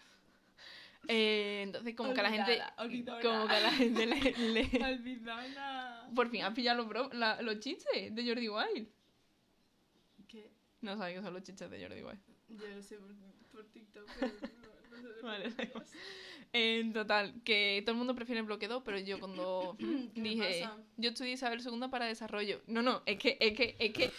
B: Eh, entonces como que a la gente
A: Olvidada, olvidada.
B: como que la gente le, le-
A: Olvidada.
B: por fin has pillado los, bro- la- los chistes de Jordi Wild.
A: ¿Qué?
B: No sabes que son los chistes de Jordi Wild.
A: Yo lo sé por, por TikTok, pero no, no.
B: Vale, da igual. En total, que todo el mundo prefiere el bloque 2, pero yo cuando
A: ¿Qué me
B: dije,
A: pasa?
B: yo estudié Isabel II para desarrollo. No, no, es que, es que, es que.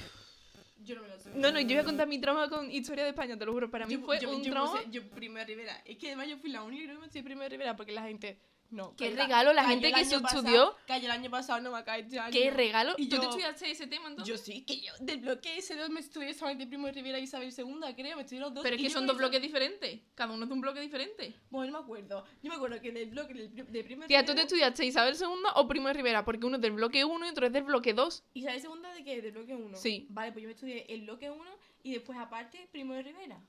A: Yo no me lo sé.
B: No, no, yo voy a contar mi trauma con historia de España, te lo juro. Para mí
A: Yo-
B: fue
A: yo,
B: un
A: yo
B: trauma.
A: puse- yo Primo de Rivera. Es que además yo fui la única que no me estudié Primo de Rivera porque la gente. No.
B: Qué
A: cayó
B: regalo la gente que se
A: pasado-
B: estudió.
A: Cayó el año pasado, no me cae este año.
B: Qué regalo.
A: Y
B: ¿Tú te estudiaste ese tema entonces?
A: Yo sí, que yo del bloque S2 me estudié solamente Primo de Rivera y Isabel II, creo, me estudié los dos.
B: Pero es que son dos bloques diferentes. Cada uno es de un bloque diferente.
A: Bueno, no me acuerdo. Yo me acuerdo que del bloque del de Primo de
B: Tía, ¿tú te estudiaste Isabel II o Primo de Rivera? Porque uno es del bloque 1 y otro es del bloque 2.
A: ¿Isabel II de qué? ¿Del bloque 1?
B: Sí.
A: Vale, pues yo me estudié el bloque 1 y después aparte Primo de Rivera.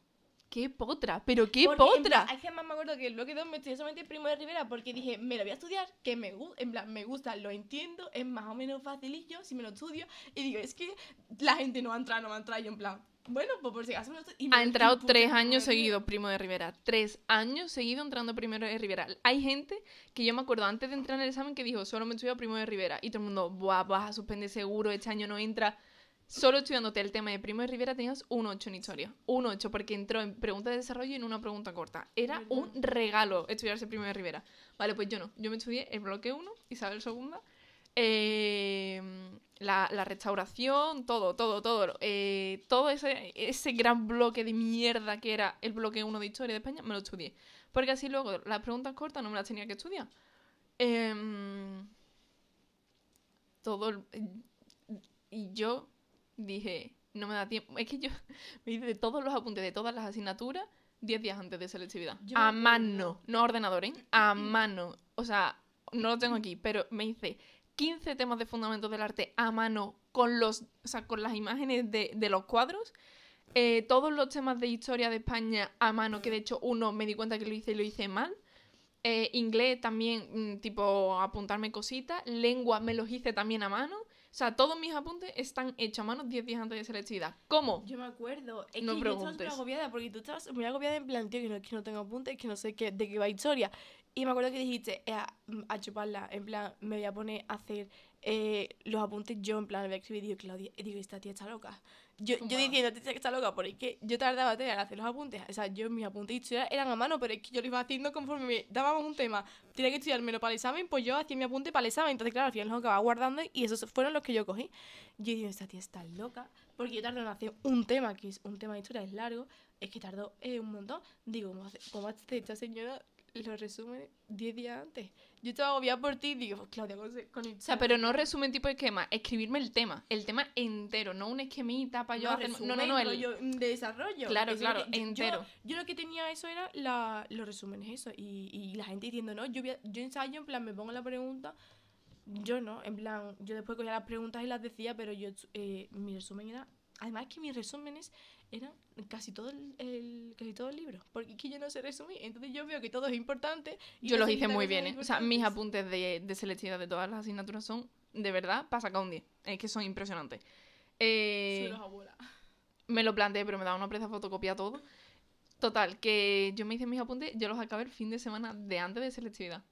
B: ¡Qué potra! ¿Pero qué
A: Porque,
B: potra?
A: plan, es que más me acuerdo que el bloque 2 me estudié solamente Primo de Rivera porque dije, me lo voy a estudiar, que me gusta, en plan, me gusta, lo entiendo, es más o menos facilillo si me lo estudio. Y digo, es que la gente no va a entrar, no va a entrar. Y yo en plan, bueno, pues por si acaso me lo estudio.
B: Ha entrado tres años
A: Rivera.
B: seguidos Primo de Rivera. Tres años seguidos entrando Primo de Rivera. Hay gente que yo me acuerdo antes de entrar en el examen que dijo, solo me he estudiado Primo de Rivera. Y todo el mundo, Buah, vas a suspender seguro, este año no entra. Solo estudiándote el tema de Primo de Rivera tenías un 8 en historia. Un 8 porque entró en pregunta de desarrollo y en una pregunta corta. Era
A: ¿Verdad?
B: un regalo estudiarse Primo de Rivera. Vale, pues yo no. Yo me estudié el bloque 1, Isabel II, eh, la, la restauración, todo, todo, todo. eh, todo ese, ese gran bloque de mierda que era el bloque 1 de Historia de España, me lo estudié. Porque así luego las preguntas cortas no me las tenía que estudiar. Em, todo. el- y yo dije, no me da tiempo. Es que yo me hice de todos los apuntes de todas las asignaturas 10 días antes de selectividad.
A: Yo
B: A mano, no a ordenador, ¿eh? A mano. O sea, no lo tengo aquí, pero me hice 15 temas de fundamentos del arte a mano con los, o sea, con las imágenes de, de los cuadros. Eh, todos los temas de historia de España a mano, que de hecho uno me di cuenta que lo hice y lo hice mal. Eh, inglés también, mm, tipo apuntarme cositas. Lengua me los hice también a mano. O sea, todos mis apuntes están hechos a mano 10 días antes de selectividad. ¿Cómo?
A: Yo me acuerdo. Es
B: No
A: que yo estaba súper
B: preguntes.
A: agobiada porque tú estabas muy agobiada en plan, tío, que no, que no tengo apuntes, que no sé qué, de qué va historia. Y me acuerdo que dijiste, eh, a, a chuparla, en plan, me voy a poner a hacer eh, los apuntes yo en plan voy a escribir y digo, Claudia, y digo, esta tía está loca. Yo, yo diciendo, que está loca, porque es que yo tardaba en hacer los apuntes. O sea, yo mis apuntes eran a mano, pero es que yo lo iba haciendo conforme me dábamos un tema. Tenía que estudiármelo para el examen, pues yo hacía mi apunte para el examen. Entonces, claro, al final los acababa guardando y esos fueron los que yo cogí. Yo digo, esta tía está loca, porque yo tardé en hacer un tema, que es un tema de historia, es largo, es que tardó eh, un montón. Digo, ¿cómo hace, cómo hace esta señora los resúmenes 10 días antes? Yo estaba agobiada por ti y digo, Claudia, con, con
B: O sea, pero no resumen tipo esquema, escribirme el tema, el tema entero, no un esquemita para yo hacer... No, no, no, el...
A: de desarrollo.
B: Claro,
A: es
B: claro,
A: que-
B: entero.
A: Yo, lo que tenía eso era la, los resúmenes, eso. Y, y la gente diciendo, no, yo, yo ensayo, en plan, me pongo la pregunta. Yo no, en plan, yo después cogía las preguntas y las decía, pero yo, eh, mi resumen era. Además que mis resúmenes eran casi todo el, el- casi todo el libro. Porque es que yo no sé resumir. Entonces yo veo que todo es importante. y
B: Yo los hice muy bien, ¿eh? O sea, mis apuntes de, de selectividad de todas las asignaturas son, de verdad, para sacar un 10. Es que son impresionantes. Eh,
A: abuela.
B: me lo planteé, pero me daba una presa fotocopiar todo. Total, que yo me hice mis apuntes, yo los acabé el fin de semana de antes de selectividad.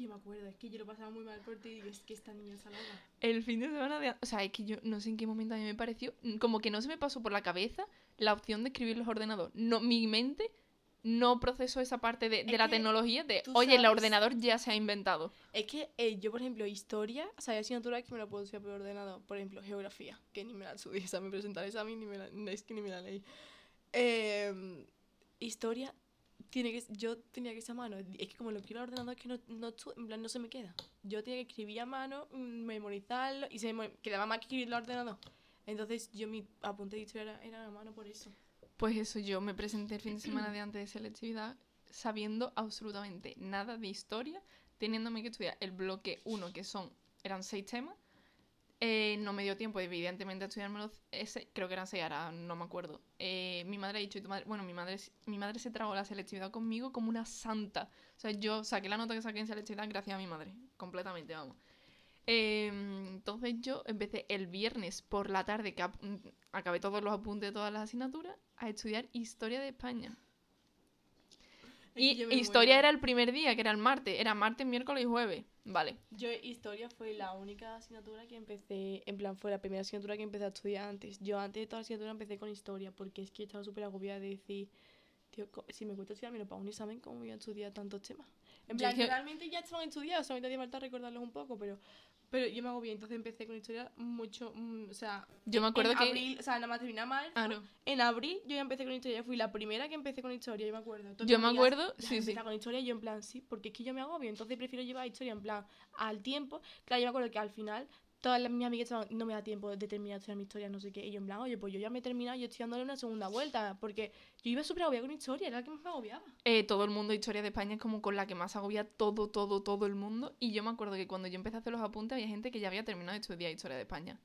A: Es que yo me acuerdo, es que yo lo pasaba muy mal por ti y es que esta niña está loca.
B: El fin de semana de... O sea, es que yo no sé en qué momento a mí me pareció... Como que no se me pasó por la cabeza la opción de escribir los ordenadores. No, mi mente no procesó esa parte de, de
A: Es
B: la tecnología de, oye, el
A: sabes-
B: ordenador ya se ha inventado.
A: Es que eh, yo, por ejemplo, historia, o sea, hay asignaturas que me la puedo estudiar por ordenador. Por ejemplo, geografía, que ni me la estudié, o sea, me presenté al examen ni me la, es que ni me la leí. Eh, historia, tiene que, yo tenía que ser a mano. Es que como lo escribo al ordenador, es que no, no, en plan, no se me queda. Yo tenía que escribir a mano, mm, memorizarlo, y se me quedaba más que escribirlo al ordenador. Entonces, yo mi apunte de historia era, era a mano por eso.
B: Pues eso, yo me presenté el fin de semana de antes de selectividad sabiendo absolutamente nada de historia, teniéndome que estudiar el bloque 1, que son, eran seis temas. Eh, no me dio tiempo, evidentemente, a estudiármelo ese, creo que eran seis, ahora no me acuerdo. Eh, mi madre ha dicho, bueno, mi madre, mi madre se tragó la selectividad conmigo como una santa. O sea, yo saqué la nota que saqué en selectividad gracias a mi madre, completamente, vamos. Eh, entonces yo empecé el viernes por la tarde, que acabé todos los apuntes de todas las asignaturas, a estudiar Historia de España. Y
A: me
B: Historia
A: muero.
B: era el primer día, que era el martes. Era martes, miércoles y jueves. Vale.
A: Yo, historia fue la única asignatura que empecé, en plan, fue la primera asignatura que empecé a estudiar antes. Yo antes de toda la asignatura empecé con historia, porque es que estaba súper agobiada de decir, tío, si me cuesta estudiarme para un examen, ¿cómo voy a estudiar tantos temas? En plan,
B: que
A: realmente ya estaban estudiados, solamente hacía falta recordarlos un poco, pero, pero yo me agobié, entonces empecé con historia mucho, mm, o sea...
B: Yo me
A: en-
B: acuerdo
A: en
B: que-
A: abril, o sea, nada más terminar marzo,
B: Ah, no.
A: en abril yo ya empecé con historia, fui la primera que empecé con historia, yo me acuerdo. Todas
B: Yo me
A: amigas
B: acuerdo, sí, sí.
A: con historia y yo en plan, sí, porque es que yo me agobio, entonces prefiero llevar historia en plan al tiempo. Claro, yo me acuerdo que al final todas las, mis amigas estaban, no me da tiempo de terminar estudiar mi historia, no sé qué, y yo en plan, oye, pues yo ya me he terminado y estoy dándole una segunda vuelta, porque yo iba súper agobiada con historia, era la que más me agobiaba.
B: Eh, todo el mundo, Historia de España es como con la que más agobia todo, todo, todo el mundo. Y yo me acuerdo que cuando yo empecé a hacer los apuntes había gente que ya había terminado de estudiar Historia de España.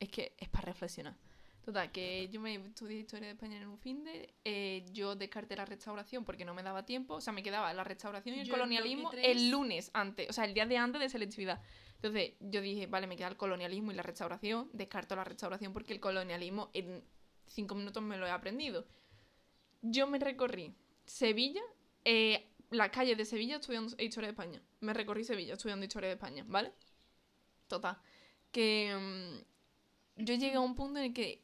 B: Es que es para reflexionar. Total, que yo me estudié Historia de España en un fin de... eh, yo descarté la restauración porque no me daba tiempo. O sea, me quedaba la restauración y el
A: Yo
B: colonialismo el lunes antes. O sea, el día de antes de selectividad. Entonces yo dije, vale, me queda el colonialismo y la restauración. Descarto la restauración porque el colonialismo en cinco minutos me lo he aprendido. Yo me recorrí Sevilla, eh, las calles de Sevilla estudiando Historia de España. Me recorrí Sevilla estudiando Historia de España, ¿vale? Total. Que mm, yo llegué a un punto en el que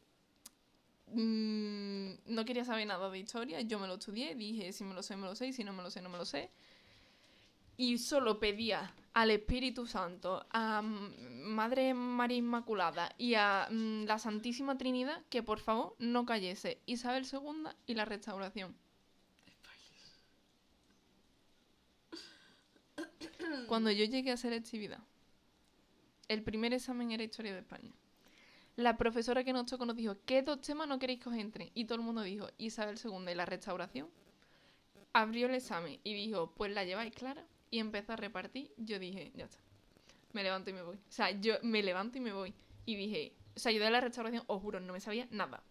B: mm, no quería saber nada de historia. Yo me lo estudié, dije, si me lo sé, me lo sé, y si no me lo sé, no me lo sé. Y solo pedía al Espíritu Santo, a mm, Madre María Inmaculada y a mm, la Santísima Trinidad que por favor no cayese Isabel II y la restauración. Cuando yo llegué a selectividad, el primer examen era Historia de España. La profesora que nos tocó nos dijo, ¿qué dos temas no queréis que os entren? Y todo el mundo dijo, Isabel II y la restauración. Abrió el examen y dijo, pues la lleváis clara. Y empezó a repartir. Yo dije, ya está. Me levanto y me voy. O sea, yo me levanto y me voy. Y dije, o sea, yo de la restauración, os juro, no me sabía nada.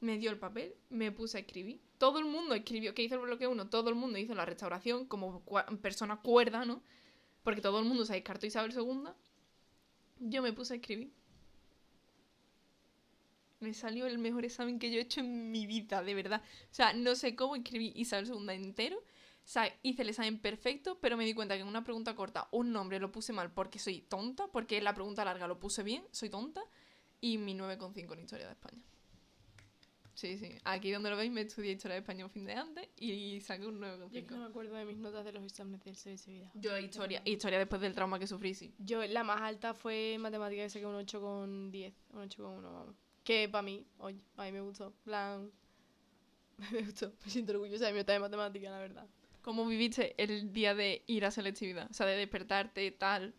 B: Me dio el papel, me puse a escribir. Todo el mundo escribió, que hizo el bloque 1, todo el mundo hizo la restauración como persona cuerda, ¿no? Porque todo el mundo se descartó Isabel II. Yo me puse a escribir. Me salió el mejor examen que yo he hecho en mi vida, de verdad. O sea, no sé cómo escribí Isabel II entero. Sea, hice el examen perfecto, pero me di cuenta que en una pregunta corta un nombre lo puse mal porque soy tonta, porque en la pregunta larga lo puse bien, soy tonta, y mi 9,5 en Historia de España. Sí, sí. Aquí donde lo veis me estudié Historia de España un fin de antes y saqué un
A: Yo es que no
B: 9,5.
A: me acuerdo de mis notas de los exámenes del selectividad.
B: Yo historia, historia después del trauma que sufrí, sí.
A: Yo, la más alta fue matemática, que saqué un 8 con 10, un 8 con 1, vamos. Que para mí, oye, a mí me gustó, plan, me gustó, me siento orgullosa de mi nota de matemática, la verdad.
B: ¿Cómo viviste el día de ir a selectividad? O sea, de despertarte, tal.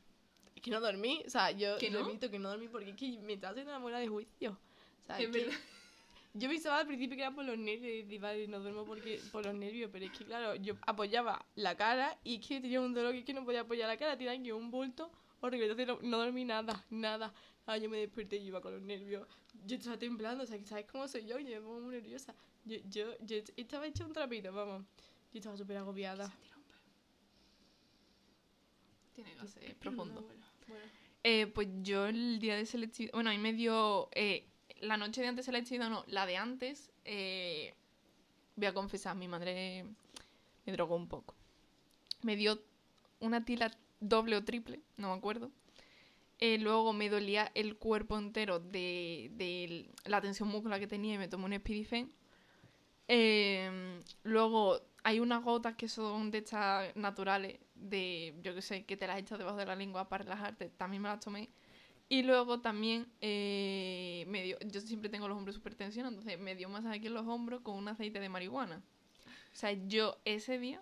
A: Es que no dormí, o sea, yo
B: ¿Que no?
A: repito que no dormí porque es que me estaba haciendo una muela de juicio. O sea,
B: Es
A: que
B: verdad.
A: yo pensaba al principio que era por los nervios y vale, no duermo porque, por los nervios, pero es que claro, yo apoyaba la cara y es que tenía un dolor que es que no podía apoyar la cara, tenía aquí un bulto horrible, entonces no, no dormí nada, nada. Ah, yo me desperté y iba con los nervios. Yo estaba temblando, o sea, que ¿sabes cómo soy yo? Yo me pongo muy nerviosa. Yo, yo, yo estaba hecha un trapito, vamos. Yo estaba súper agobiada.
B: Tiene que ser profundo.
A: Bueno, bueno.
B: Eh, pues yo el día de selectividad. Bueno, a mí me dio. eh, la noche de antes de selectividad, no, la de antes. eh, voy a confesar, mi madre me drogó un poco. Me dio una tila doble o triple, no me acuerdo. Eh, luego me dolía el cuerpo entero de, de la tensión muscular que tenía y me tomé un Spidifen. Eh, luego hay unas gotas que son de estas naturales, de yo que sé, que te las echas debajo de la lengua para relajarte, también me las tomé. Y luego también eh, me dio, yo siempre tengo los hombros súper tensionados, entonces me dio masaje aquí en los hombros con un aceite de marihuana. O sea, yo ese día,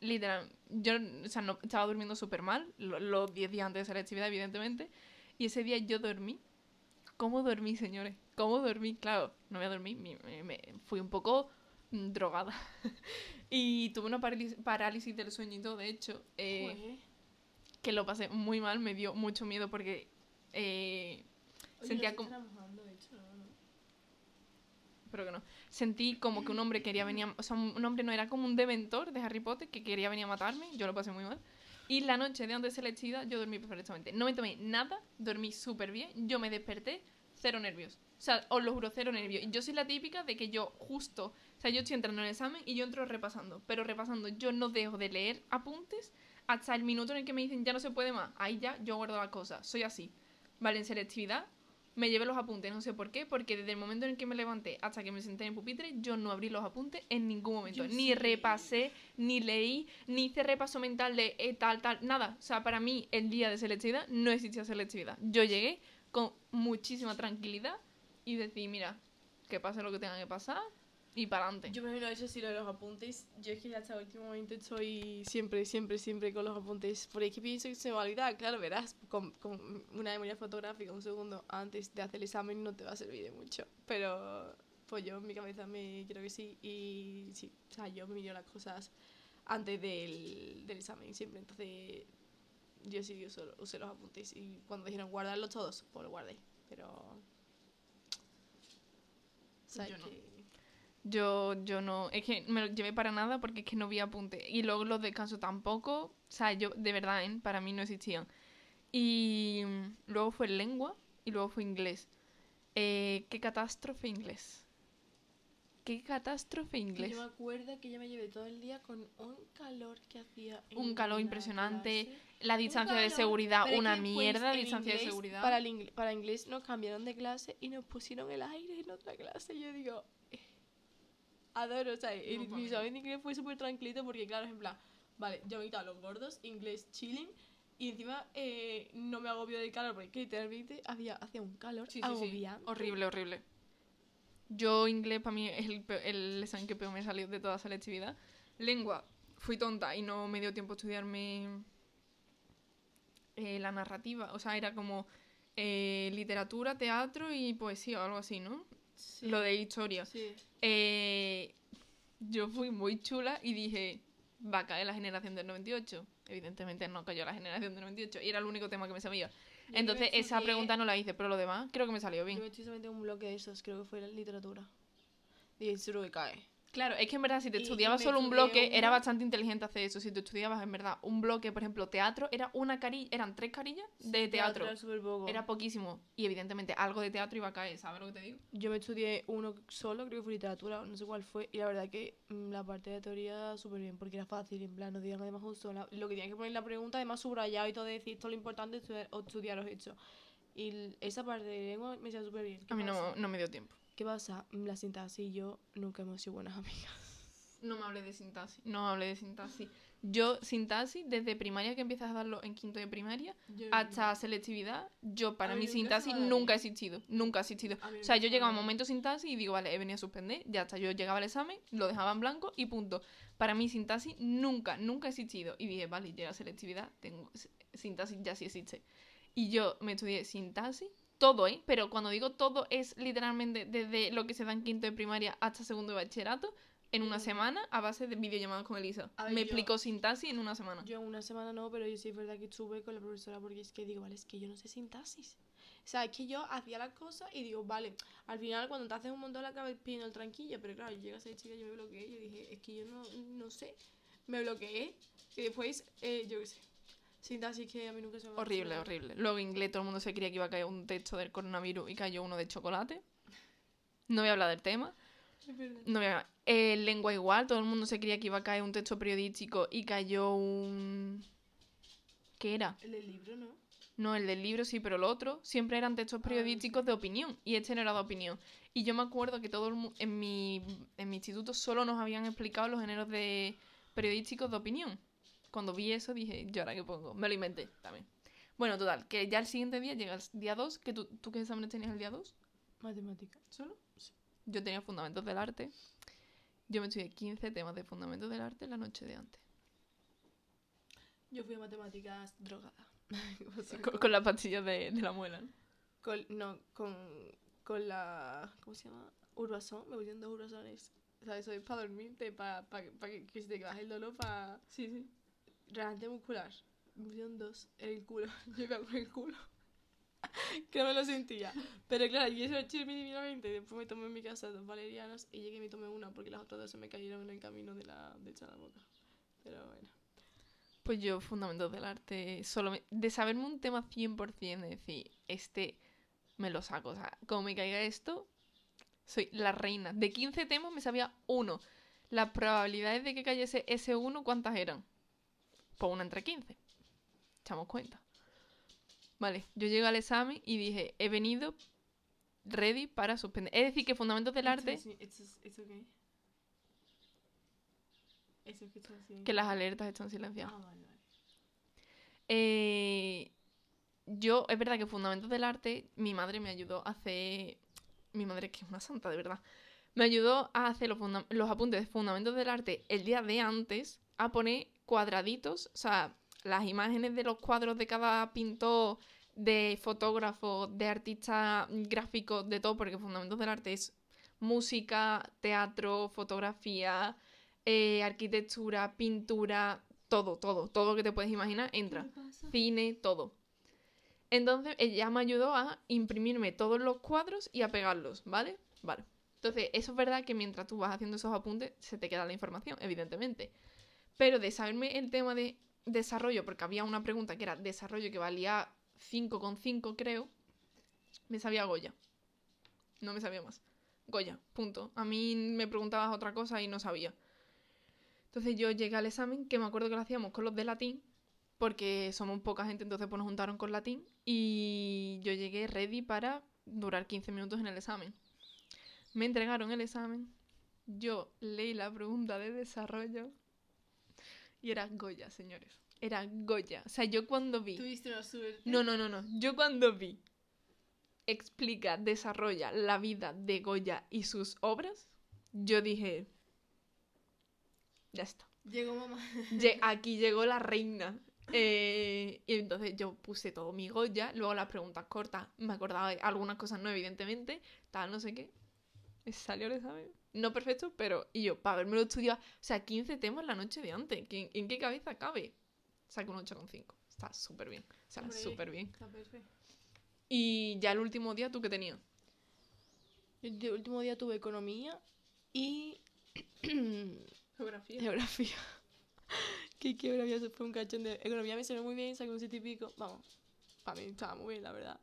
B: literal, yo o sea, no, estaba durmiendo súper mal, lo- los 10 días antes de selectividad, evidentemente, y ese día yo dormí. ¿Cómo dormí, señores? ¿Cómo dormí? Claro, no me, me- me- fui un poco drogada. y tuve una parálisis, del sueño y todo, de hecho. eh, que lo pasé muy mal, me dio mucho miedo porque eh,
A: Oye,
B: sentía como...
A: estoy trabajando, de hecho, no, no.
B: Pero que no. Sentí como que un hombre quería venir a- O sea, un hombre no era como un dementor de Harry Potter que quería venir a matarme. Yo lo pasé muy mal. Y la noche de antes selectividad yo dormí perfectamente. No me tomé nada, dormí súper bien. Yo me desperté, cero nervios. O sea, os lo juro, cero nervios. Y yo soy la típica de que yo justo... O sea, yo estoy entrando en el examen y yo entro repasando. Pero repasando, yo no dejo de leer apuntes hasta el minuto en el que me dicen ya no se puede más. Ahí ya yo guardo las cosas. Soy así. Vale, en selectividad me llevé los apuntes, no sé por qué, porque desde el momento en el que me levanté hasta que me senté en el pupitre, yo no abrí los apuntes en ningún momento.
A: Yo
B: ni
A: sí.
B: repasé, ni leí, ni hice repaso mental de eh, tal, tal, nada. O sea, para mí el día de selectividad no existía selectividad. Yo llegué con muchísima tranquilidad y decidí, mira, que pase lo que tenga que pasar y para adelante.
A: Yo, por ejemplo, eso sí lo de los apuntes. Yo es que hasta el último momento estoy siempre, siempre, siempre con los apuntes. Porque es que pienso que se me va a olvidar. Claro, verás, con, con una memoria fotográfica un segundo antes de hacer el examen no te va a servir de mucho. Pero, pues yo en mi cabeza me creo que sí. Y sí, o sea, yo me miro las cosas antes del, del examen siempre. Entonces, yo sí uso, usé los apuntes. Y cuando dijeron guardarlos todos, pues lo guardé. Pero. ¿sabes
B: Yo no. Yo, yo no, es que me lo llevé para nada porque es que no vi apunte. Y luego los descansos tampoco, o sea, yo, de verdad, ¿eh? para mí no existían. Y luego fue lengua y luego fue inglés. Eh, ¿Qué catástrofe inglés? ¿Qué catástrofe inglés?
A: Yo me acuerdo que yo me llevé todo el día con un calor que hacía.
B: Un calor impresionante,
A: clase.
B: La distancia de
A: calor,
B: seguridad,
A: Pero es
B: una
A: que,
B: mierda de distancia de seguridad.
A: Para, el para inglés nos cambiaron de clase y nos pusieron el aire en otra clase. Y yo digo, eh, adoro. O sea, el,
B: para
A: mi examen de inglés fue súper tranquilito porque, claro, es en plan, vale, yo me quitado los gordos, inglés chilling. Y encima eh, no me agobio del calor porque literalmente había, hacía un calor
B: Sí, sí, sí.
A: agobiante.
B: Horrible, horrible. Yo inglés para mí es el, pe- el examen que peor me salió de toda la selectividad. Lengua, fui tonta y no me dio tiempo a estudiarme eh, la narrativa. O sea, era como eh, literatura, teatro y poesía o algo así, ¿no?
A: Sí,
B: Lo de historia.
A: sí.
B: Eh, yo fui muy chula y dije, va a caer la generación del 98. Evidentemente no cayó la generación del 98 y era el único tema que me sabía.
A: Yo
B: Entonces esa pregunta no la hice, pero lo demás creo que me salió
A: Yo
B: bien.
A: me estoy un bloque de esos, creo que fue la literatura. Seguro que cae.
B: Claro, es que en verdad si te
A: Y-
B: estudiabas solo un bloque, era bastante inteligente hacer eso. Si te estudiabas en verdad un bloque, por ejemplo, teatro, era una carilla, eran tres carillas de teatro.
A: Era súper poco.
B: Era poquísimo. Y evidentemente algo de teatro iba a caer, ¿sabes lo que te digo?
A: Yo me estudié uno solo, creo que fue literatura, no sé cuál fue, y la verdad que mm, la parte de teoría súper bien, porque era fácil, en plan, no digan además justo la- lo que tenían que poner en la pregunta, además subrayado y todo, decir esto es lo importante, estudiar, o estudiar los hechos. Y esa parte de lengua me salió súper bien. ¿Qué
B: A mí no, no me dio tiempo.
A: ¿Qué pasa? La sintaxis y yo nunca hemos sido buenas amigas.
B: No me hablé de sintaxis. No hablé de sintaxis. Yo, sintaxis, desde primaria que empiezas a darlo en quinto de primaria, hasta selectividad, yo para
A: mí
B: sintaxis
A: me
B: nunca ha existido. Nunca ha existido. O sea, yo
A: me
B: llegaba a un momento sintaxis y digo, vale, he venido a suspender, ya está. Yo llegaba al examen, lo dejaba en blanco y punto. Para mí sintaxis nunca, nunca ha existido. Y dije, vale, llega selectividad, tengo sintaxis ya sí existe. Y yo me estudié sintaxis, todo, ¿eh? Pero cuando digo todo es literalmente desde lo que se da en quinto de primaria hasta segundo de bachillerato, en una
A: Mm.
B: semana a base de videollamadas con Elisa.
A: A ver,
B: me
A: yo-
B: explicó sintaxis en una semana.
A: Yo en una semana no, pero yo sí es verdad que estuve con la profesora porque es que digo, vale, es que yo no sé sintaxis. O sea, es que yo hacía las cosas y digo, vale, al final cuando te haces un montón la acabas pidiendo el tranquillo, pero claro, llega esa chica y yo me bloqueé, yo dije, es que yo no, no sé, me bloqueé y después, eh, yo qué sé, sintaxis que a mí nunca se me
B: Horrible,
A: dado.
B: horrible. Luego inglés, todo el mundo se creía que iba a caer un texto del coronavirus y cayó uno de chocolate. No voy a hablar del tema. No voy a... eh, lengua igual, todo el mundo se creía que iba a caer un texto periodístico y cayó un... ¿Qué era?
A: El del libro, ¿no?
B: No, el del libro sí, pero el otro siempre eran textos
A: Ah,
B: periodísticos de opinión y este no era de opinión. Y yo me acuerdo que todo el mu- en mi, en mi instituto solo nos habían explicado los géneros de periodísticos de opinión. Cuando vi eso dije, ¿yo ahora qué pongo? Me lo inventé también. Bueno, total, que ya el siguiente día llega el día 2, que tú, ¿tú qué exámenes tenías el día 2?
A: Matemática.
B: ¿Solo? Yo tenía fundamentos del arte. Yo me estudié 15 temas de fundamentos del arte la noche de antes.
A: Yo fui a matemáticas drogada. O sea,
B: Con,
A: con-
B: las pastillas de, de la muela. ¿no?
A: con- no, con, con la, ¿cómo se llama? Urbazón, me pusieron dos urbazones. O sea, eso es para dormirte, para que, que se te baje el dolor, para
B: Sí, sí.
A: Relajante muscular. Me pusieron dos el culo. Yo iba con el culo. que no me lo sentía. Pero claro, yo eso lo eché mínimamente. Después me tomé en mi casa dos valerianas y llegué y me tomé una porque las otras dos se me cayeron en el camino de la de echar la boca. Pero bueno.
B: Pues yo, fundamentos del arte, solo me- de saberme un tema 100%, de decir, este me lo saco. O sea, como me caiga esto, soy la reina. De 15 temas me sabía uno. Las probabilidades de que cayese ese uno, ¿cuántas eran? Pues una entre 15. Echamos cuenta. Vale, yo llegué al examen y dije, he venido ready para suspender. Es decir, que fundamentos del arte,
A: ¿Esto es, esto qué? ¿Eso que
B: las alertas están silenciadas.
A: Ah, vale, vale.
B: Eh, yo, es verdad que Fundamentos del Arte, mi madre me ayudó a hacer. Mi madre, que es una santa, de verdad. Me ayudó a hacer los, los apuntes de Fundamentos del Arte el día de antes, a poner cuadraditos, o sea, las imágenes de los cuadros de cada pintor, de fotógrafo, de artista gráfico, de todo, porque Fundamentos del Arte es música, teatro, fotografía, eh, arquitectura, pintura, todo, todo, todo lo que te puedes imaginar entra cine, todo. Entonces ella me ayudó a imprimirme todos los cuadros y a pegarlos, ¿vale? Vale. Entonces, eso es verdad que mientras tú vas haciendo esos apuntes, se te queda la información, evidentemente. Pero de saberme el tema de desarrollo, porque había una pregunta que era desarrollo que valía 5,5 creo, me sabía Goya. No me sabía más. Goya, punto. A mí me preguntabas otra cosa y no sabía. Entonces yo llegué al examen, que me acuerdo que lo hacíamos con los de latín, porque somos poca gente, entonces pues nos juntaron con latín y yo llegué ready para durar 15 minutos en el examen. Me entregaron el examen, yo leí la pregunta de desarrollo y era Goya, señores. Era Goya. O sea, yo cuando vi...
A: Tuviste una suerte.
B: No, no, no, no. Yo cuando vi explica, desarrolla la vida de Goya y sus obras, yo dije, ya está.
A: Llegó mamá.
B: Aquí llegó la reina. Eh, y entonces yo puse todo mi Goya, luego las preguntas cortas, me acordaba de algunas cosas no, evidentemente, tal, no sé qué. Salió el examen. No perfecto, pero. Y yo, para haberme lo estudiado, o sea, 15 temas la noche de antes. ¿En, en qué cabeza cabe? Saco un 8,5. Está súper bien. O sea, súper bien.
A: Está perfecto.
B: Y ya el último día, ¿tú qué tenías?
A: El último día tuve economía y
B: Geografía.
A: Geografía. que geografía eso fue un cachón de economía me salió muy bien, saqué un siete y pico. Vamos, para mí estaba muy bien, la verdad.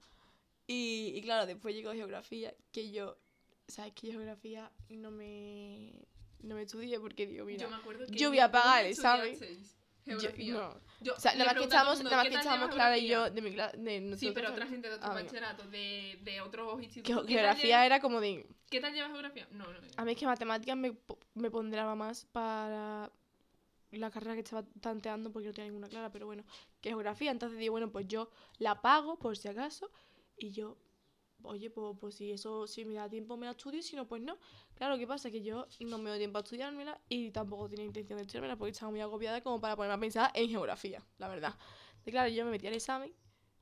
A: Y, y claro, después llegó geografía, que yo, sabes que geografía no me no me estudié porque digo, mira,
B: Yo me acuerdo que
A: yo voy a pagar examen.
B: estudiasteis
A: yo-
B: Geografía.
A: no.
B: Yo
A: O sea, nada más que estábamos, nada más que
B: ¿qué tal
A: estábamos
B: llevas
A: Clara y yo
B: geografía?
A: de mi clase,
B: Sí, pero otra gente de otro
A: Ah,
B: de, de otros institutos.
A: ge-
B: ¿Qué tal
A: geografía era como de
B: ¿Qué tal llevas geografía? No, no.
A: A mí es que matemáticas me, me ponderaba más para la carrera que estaba tanteando porque no tenía ninguna clara, pero bueno, que geografía. Entonces digo, bueno, pues yo la pago por si acaso y yo, oye, pues, pues si eso, si me da tiempo me la estudio si no, pues no. Claro, ¿qué pasa? Que yo no me doy tiempo a estudiármela y tampoco tenía intención de estudiármela porque estaba muy agobiada como para ponerme a pensar en geografía, la verdad. Claro, yo me metí al examen,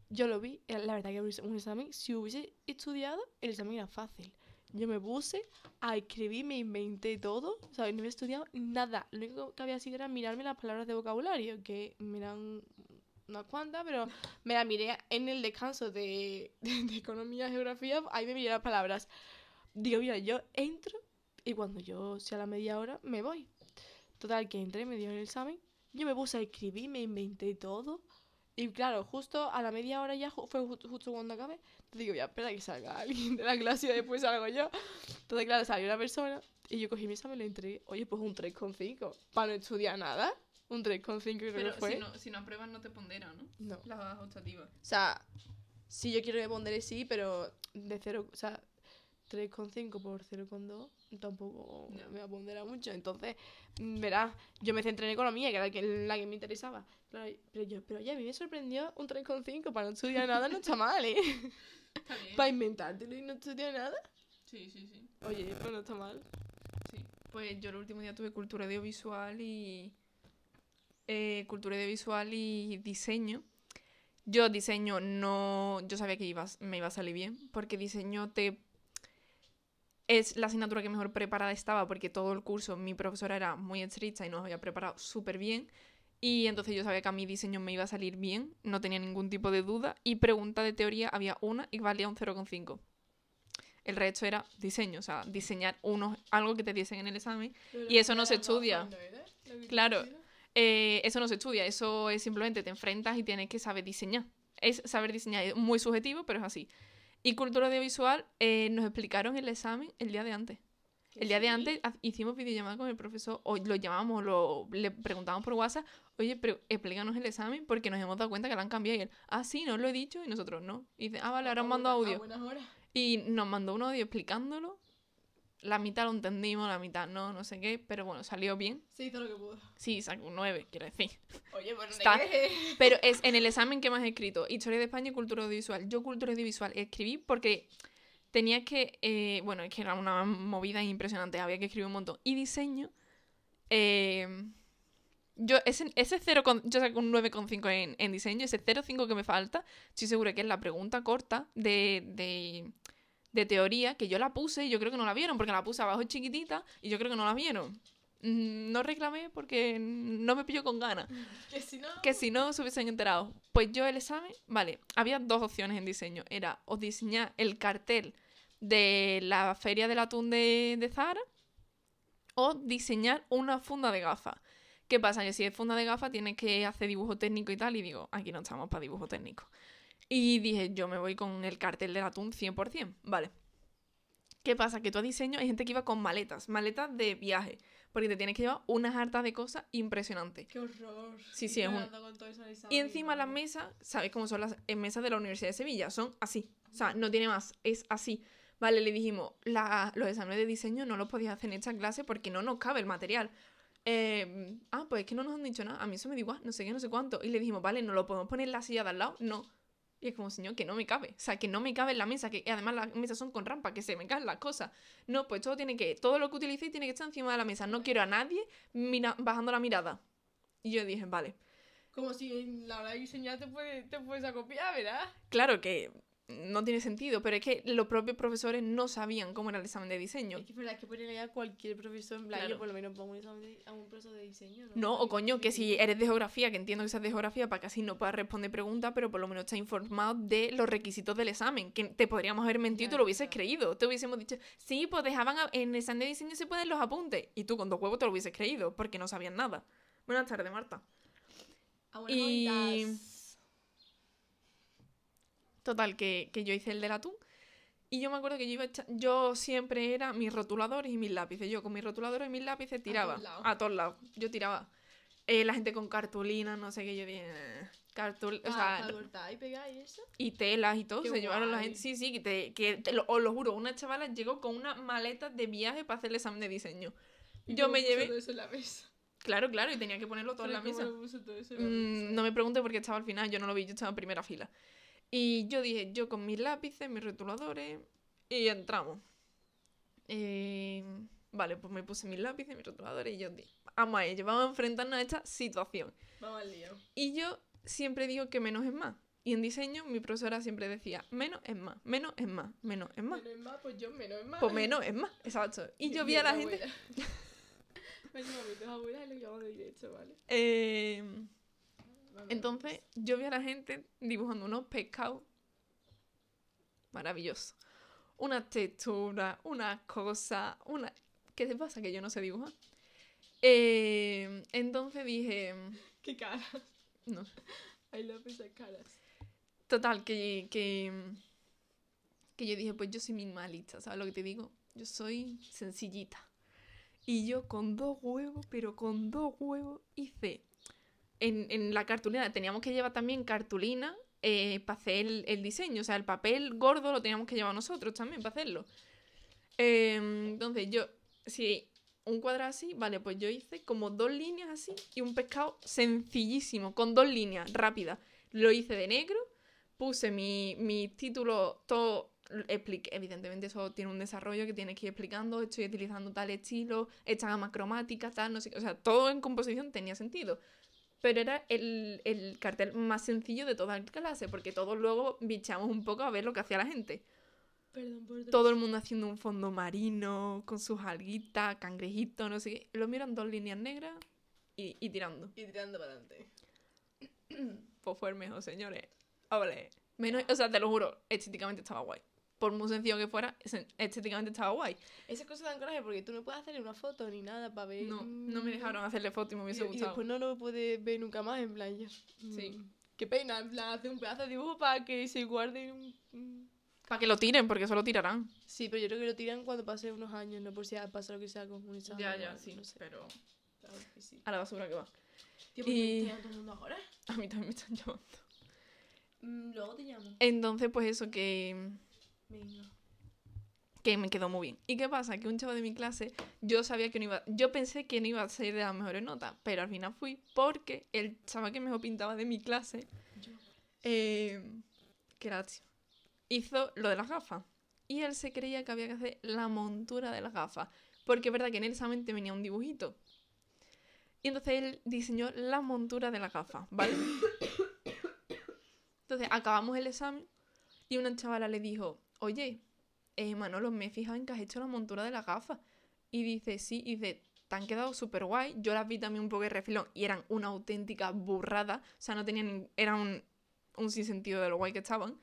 A: yo lo vi, era la verdad que un examen, si hubiese estudiado, el examen era fácil. Yo me puse a escribir, me inventé todo, ¿sabes? No había estudiado nada. Lo único que había sido era mirarme las palabras de vocabulario, que me eran unas cuantas, pero me las miré en el descanso de, de, de economía, geografía, ahí me miré las palabras. Digo, mira, yo entro y cuando yo sea la media hora me voy. Total, que entré, me dio el examen, yo me puse a escribir, me inventé todo. Y claro, justo a la media hora ya fue ju- justo cuando acabé. Te digo, voy a esperar a que salga alguien de la clase y después salgo yo. Entonces, claro, salió una persona y yo cogí mi examen y le entregué. Oye, pues un 3,5. Para no estudiar nada. Un 3,5 creo
B: Pero
A: que fue.
B: si no, si no apruebas no te pondera, ¿no?
A: no.
B: Las optativas.
A: O sea, si yo quiero que me pondré sí, pero de 0, o sea, 3,5 por 0,2 tampoco
B: Ya.
A: me va a ponderar mucho. Entonces, mm, verás, yo me centré en economía, que era la que, la que me interesaba. Claro, pero yo, pero oye, a mí me sorprendió un 3,5 para no estudiar nada, no está mal, ¿eh?
B: Está bien.
A: para inventártelo y no estudiar nada.
B: Sí, sí, sí.
A: Oye, pues no está mal.
B: Sí. Pues yo el último día tuve cultura audiovisual y. eh, cultura audiovisual y diseño. Yo diseño no. Yo sabía que iba, me iba a salir bien. Porque diseño te. Es la asignatura que mejor preparada estaba. Porque todo el curso mi profesora era muy estricta y nos había preparado súper bien. Y entonces yo sabía que a mi diseño me iba a salir bien. No tenía ningún tipo de duda. Y pregunta de teoría había una y valía un 0,5. El resto era diseño, o sea, diseñar unos, algo que te diesen en el examen. Y eso no se estudia. Claro. Eh, eso no se estudia, eso es simplemente te enfrentas y tienes que saber diseñar. Es saber diseñar, es muy subjetivo, pero es así. Y cultura audiovisual eh, nos explicaron el examen el día de antes. El día de antes hicimos videollamada con el profesor, o lo llamamos, lo, le preguntamos por WhatsApp, oye, pero explícanos el examen porque nos hemos dado cuenta que lo han cambiado. Y él, ah, sí, no lo he dicho, y nosotros no. Y dice, ah, vale, ahora os mando audio. Y nos mandó un audio explicándolo. La mitad lo entendimos, la mitad no, no sé qué, pero bueno, salió bien.
A: Se hizo lo que pudo.
B: Sí, sacó un 9, quiero decir.
A: Oye, pues no
B: Está-. Pero es en el examen que más he escrito, Historia de España y Cultura Audiovisual. Yo Cultura Audiovisual escribí porque tenía que, eh, bueno, es que era una movida impresionante, había que escribir un montón. Y diseño, eh, yo ese, ese 0, con- yo saco un 9,5 en, en diseño, ese 0,5 que me falta, estoy segura que es la pregunta corta de, de, de teoría, que yo la puse y yo creo que no la vieron, porque la puse abajo chiquitita y yo creo que no la vieron. Mm, No reclamé porque no me pilló con ganas
A: Que si no.
B: que si no se hubiesen enterado. Pues yo el examen, vale, había dos opciones en diseño. Era o diseñar el cartel de la feria del atún de, de Zara o diseñar una funda de gafas. ¿Qué pasa? Que si es funda de gafas tienes que hacer dibujo técnico y tal. Y digo, aquí no estamos para dibujo técnico. Y dije, yo me voy con el cartel del atún 100%. Vale. ¿Qué pasa? Que tú a diseño hay gente que iba con maletas, maletas de viaje. Porque te tienes que llevar unas hartas de cosas impresionantes.
A: Qué horror.
B: Sí, sí, es un- Y encima las mesas, ¿sabes cómo son las mesas de la Universidad de Sevilla? Son así. O sea, no tiene más, es así. Vale, le dijimos, la- los exámenes de diseño no los podías hacer en esta clase porque no nos cabe el material. Eh, ah, pues es que no nos han dicho nada. A mí eso me da igual, no sé qué, no sé cuánto. Y le dijimos, vale, ¿no lo podemos poner en la silla de al lado? No. Y es como, señor, que no me cabe. O sea, que no me cabe en la mesa, que además las mesas son con rampa, que se me caen las cosas. No, pues todo tiene que, todo lo que utilicéis tiene que estar encima de la mesa. No quiero a nadie mira, bajando la mirada. Y yo dije, vale.
A: Como si en la hora de diseñar te puedes, te puedes acopiar, ¿verdad?
B: Claro que no tiene sentido, pero es que los propios profesores no sabían cómo era el examen de diseño.
A: Es que es verdad que ponerle a cualquier profesor, en
B: Claro.
A: yo por lo menos pongo un examen de- a un profesor de diseño.
B: No, o coño, que si
A: eres
B: de geografía, que entiendo que seas de geografía, para que así no puedas responder preguntas, pero por lo menos estás informado de los requisitos del examen, que te podríamos haber mentido y tú
A: Ya,
B: lo hubieses creído. Te hubiésemos dicho, sí, pues dejaban, a- en el examen de diseño se pueden los apuntes, y tú con dos huevos te lo hubieses creído, porque no sabían nada. Buenas tardes, Marta. Y-
A: Y...
B: Total, que, que yo hice el del atún. Y yo me acuerdo que yo iba echa- yo siempre era mis rotuladores y mis lápices. Yo con mis rotuladores y mis lápices tiraba.
A: todos lados.
B: A todos lados. Yo tiraba. Eh, la gente con cartulina, no sé qué, yo dije. "Eh, Cartul o sea,
A: y pegar y eso.
B: y telas y todo.
A: Qué
B: se llevaron la
A: guay.
B: gente. Sí, sí, que, te, que te lo, os lo juro, una chavala llegó con una maleta de viaje para hacer el examen de diseño.
A: ¿Y
B: Yo me llevé.
A: todo eso en la mesa?
B: Claro, claro, y tenía que ponerlo todo en la
A: ¿Cómo
B: mesa.
A: lo puso todo eso en la
B: Mm,
A: mesa?
B: no me pregunte porque estaba al final, yo no lo vi, yo estaba en primera fila. Y yo dije, yo con mis lápices, mis rotuladores, y entramos. Eh, vale, pues me puse mis lápices, mis rotuladores, y yo dije, vamos a ello, vamos a enfrentarnos a esta situación.
A: Vamos al lío.
B: Y yo siempre digo que menos es más. Y en diseño mi profesora siempre decía, menos es más, menos es más, menos es más.
A: Menos es más, pues yo menos es más.
B: Pues menos es más, exacto. Y yo vi a la gente...
A: abuela. Oye, mami, tus abuelas es lo de directo, ¿vale?
B: eh. Entonces, yo vi a la gente dibujando unos pescados maravillosos. Una textura, una cosa, una... ¿Qué te pasa? Que yo no sé dibujar. Eh, entonces dije...
A: ¿Qué caras?
B: No sé.
A: I love esas caras.
B: Total, que, que, que yo dije, pues yo soy minimalista, ¿sabes lo que te digo? Yo soy sencillita. Y yo con dos huevos, pero con dos huevos, hice... En, en la cartulina teníamos que llevar también cartulina eh, para hacer el, el diseño. O sea, el papel gordo lo teníamos que llevar nosotros también para hacerlo. Eh, entonces yo, si un cuadrado así, vale, pues yo hice como dos líneas así y un pescado sencillísimo, con dos líneas rápidas. Lo hice de negro, puse mi, mi título, todo, expliqué, evidentemente eso tiene un desarrollo que tienes que ir explicando, estoy utilizando tal estilo, esta gama cromática, tal, no sé o sea, todo en composición tenía sentido. Pero era el, el cartel más sencillo de toda la clase, porque todos luego bichamos un poco a ver lo que hacía la gente.
A: Perdón por
B: Todo el mundo haciendo un fondo marino, con sus alguitas, cangrejitos, no sé qué. Lo miran dos líneas negras y, y tirando.
A: Y tirando para adelante.
B: Pues fue el mejor, señores. Ole. Menos, o sea, te lo juro, estéticamente estaba guay. Por muy sencillo que fuera, estéticamente estaba guay.
A: Esas cosas dan coraje porque tú no puedes hacerle una foto ni nada para ver.
B: No,
A: mm,
B: no me dejaron hacerle foto y me
A: Y,
B: hubiese
A: y
B: gustado.
A: después no lo puedes ver nunca más, en plan. yo,
B: Sí.
A: mm, Qué pena, en plan, hacer un pedazo de dibujo para que se guarde un. un-
B: Para que lo tiren, porque eso lo tirarán.
A: Sí, pero yo creo que lo tiran cuando pase unos años, no por si pasa lo que sea con un examen. o algo, no sé.
B: pero
A: sí.
B: a la basura que va.
A: Tío,
B: Y-
A: ¿por qué te llaman todo el mundo ahora?
B: A mí también me están llamando.
A: Mm, luego te llamo.
B: Entonces, pues eso que,
A: Venga.
B: que me quedó muy bien. ¿Y qué pasa? Que un chavo de mi clase, yo sabía que no iba, yo pensé que no iba a ser de las mejores notas, pero al final fui porque el chaval que mejor pintaba de mi clase, eh, lástima, hizo lo de las gafas. Y él se creía que había que hacer la montura de las gafas, porque es verdad que en el examen te venía un dibujito. Y entonces él diseñó la montura de las gafas, ¿vale? Entonces acabamos el examen y una chavala le dijo, oye, eh, Manolo, me he fijado en que has hecho la montura de las gafas. Y dice, sí, y dice, te han quedado súper guay. Yo las vi también un poco de refilón y eran una auténtica burrada. O sea, no tenían, era un, un sinsentido de lo guay que estaban.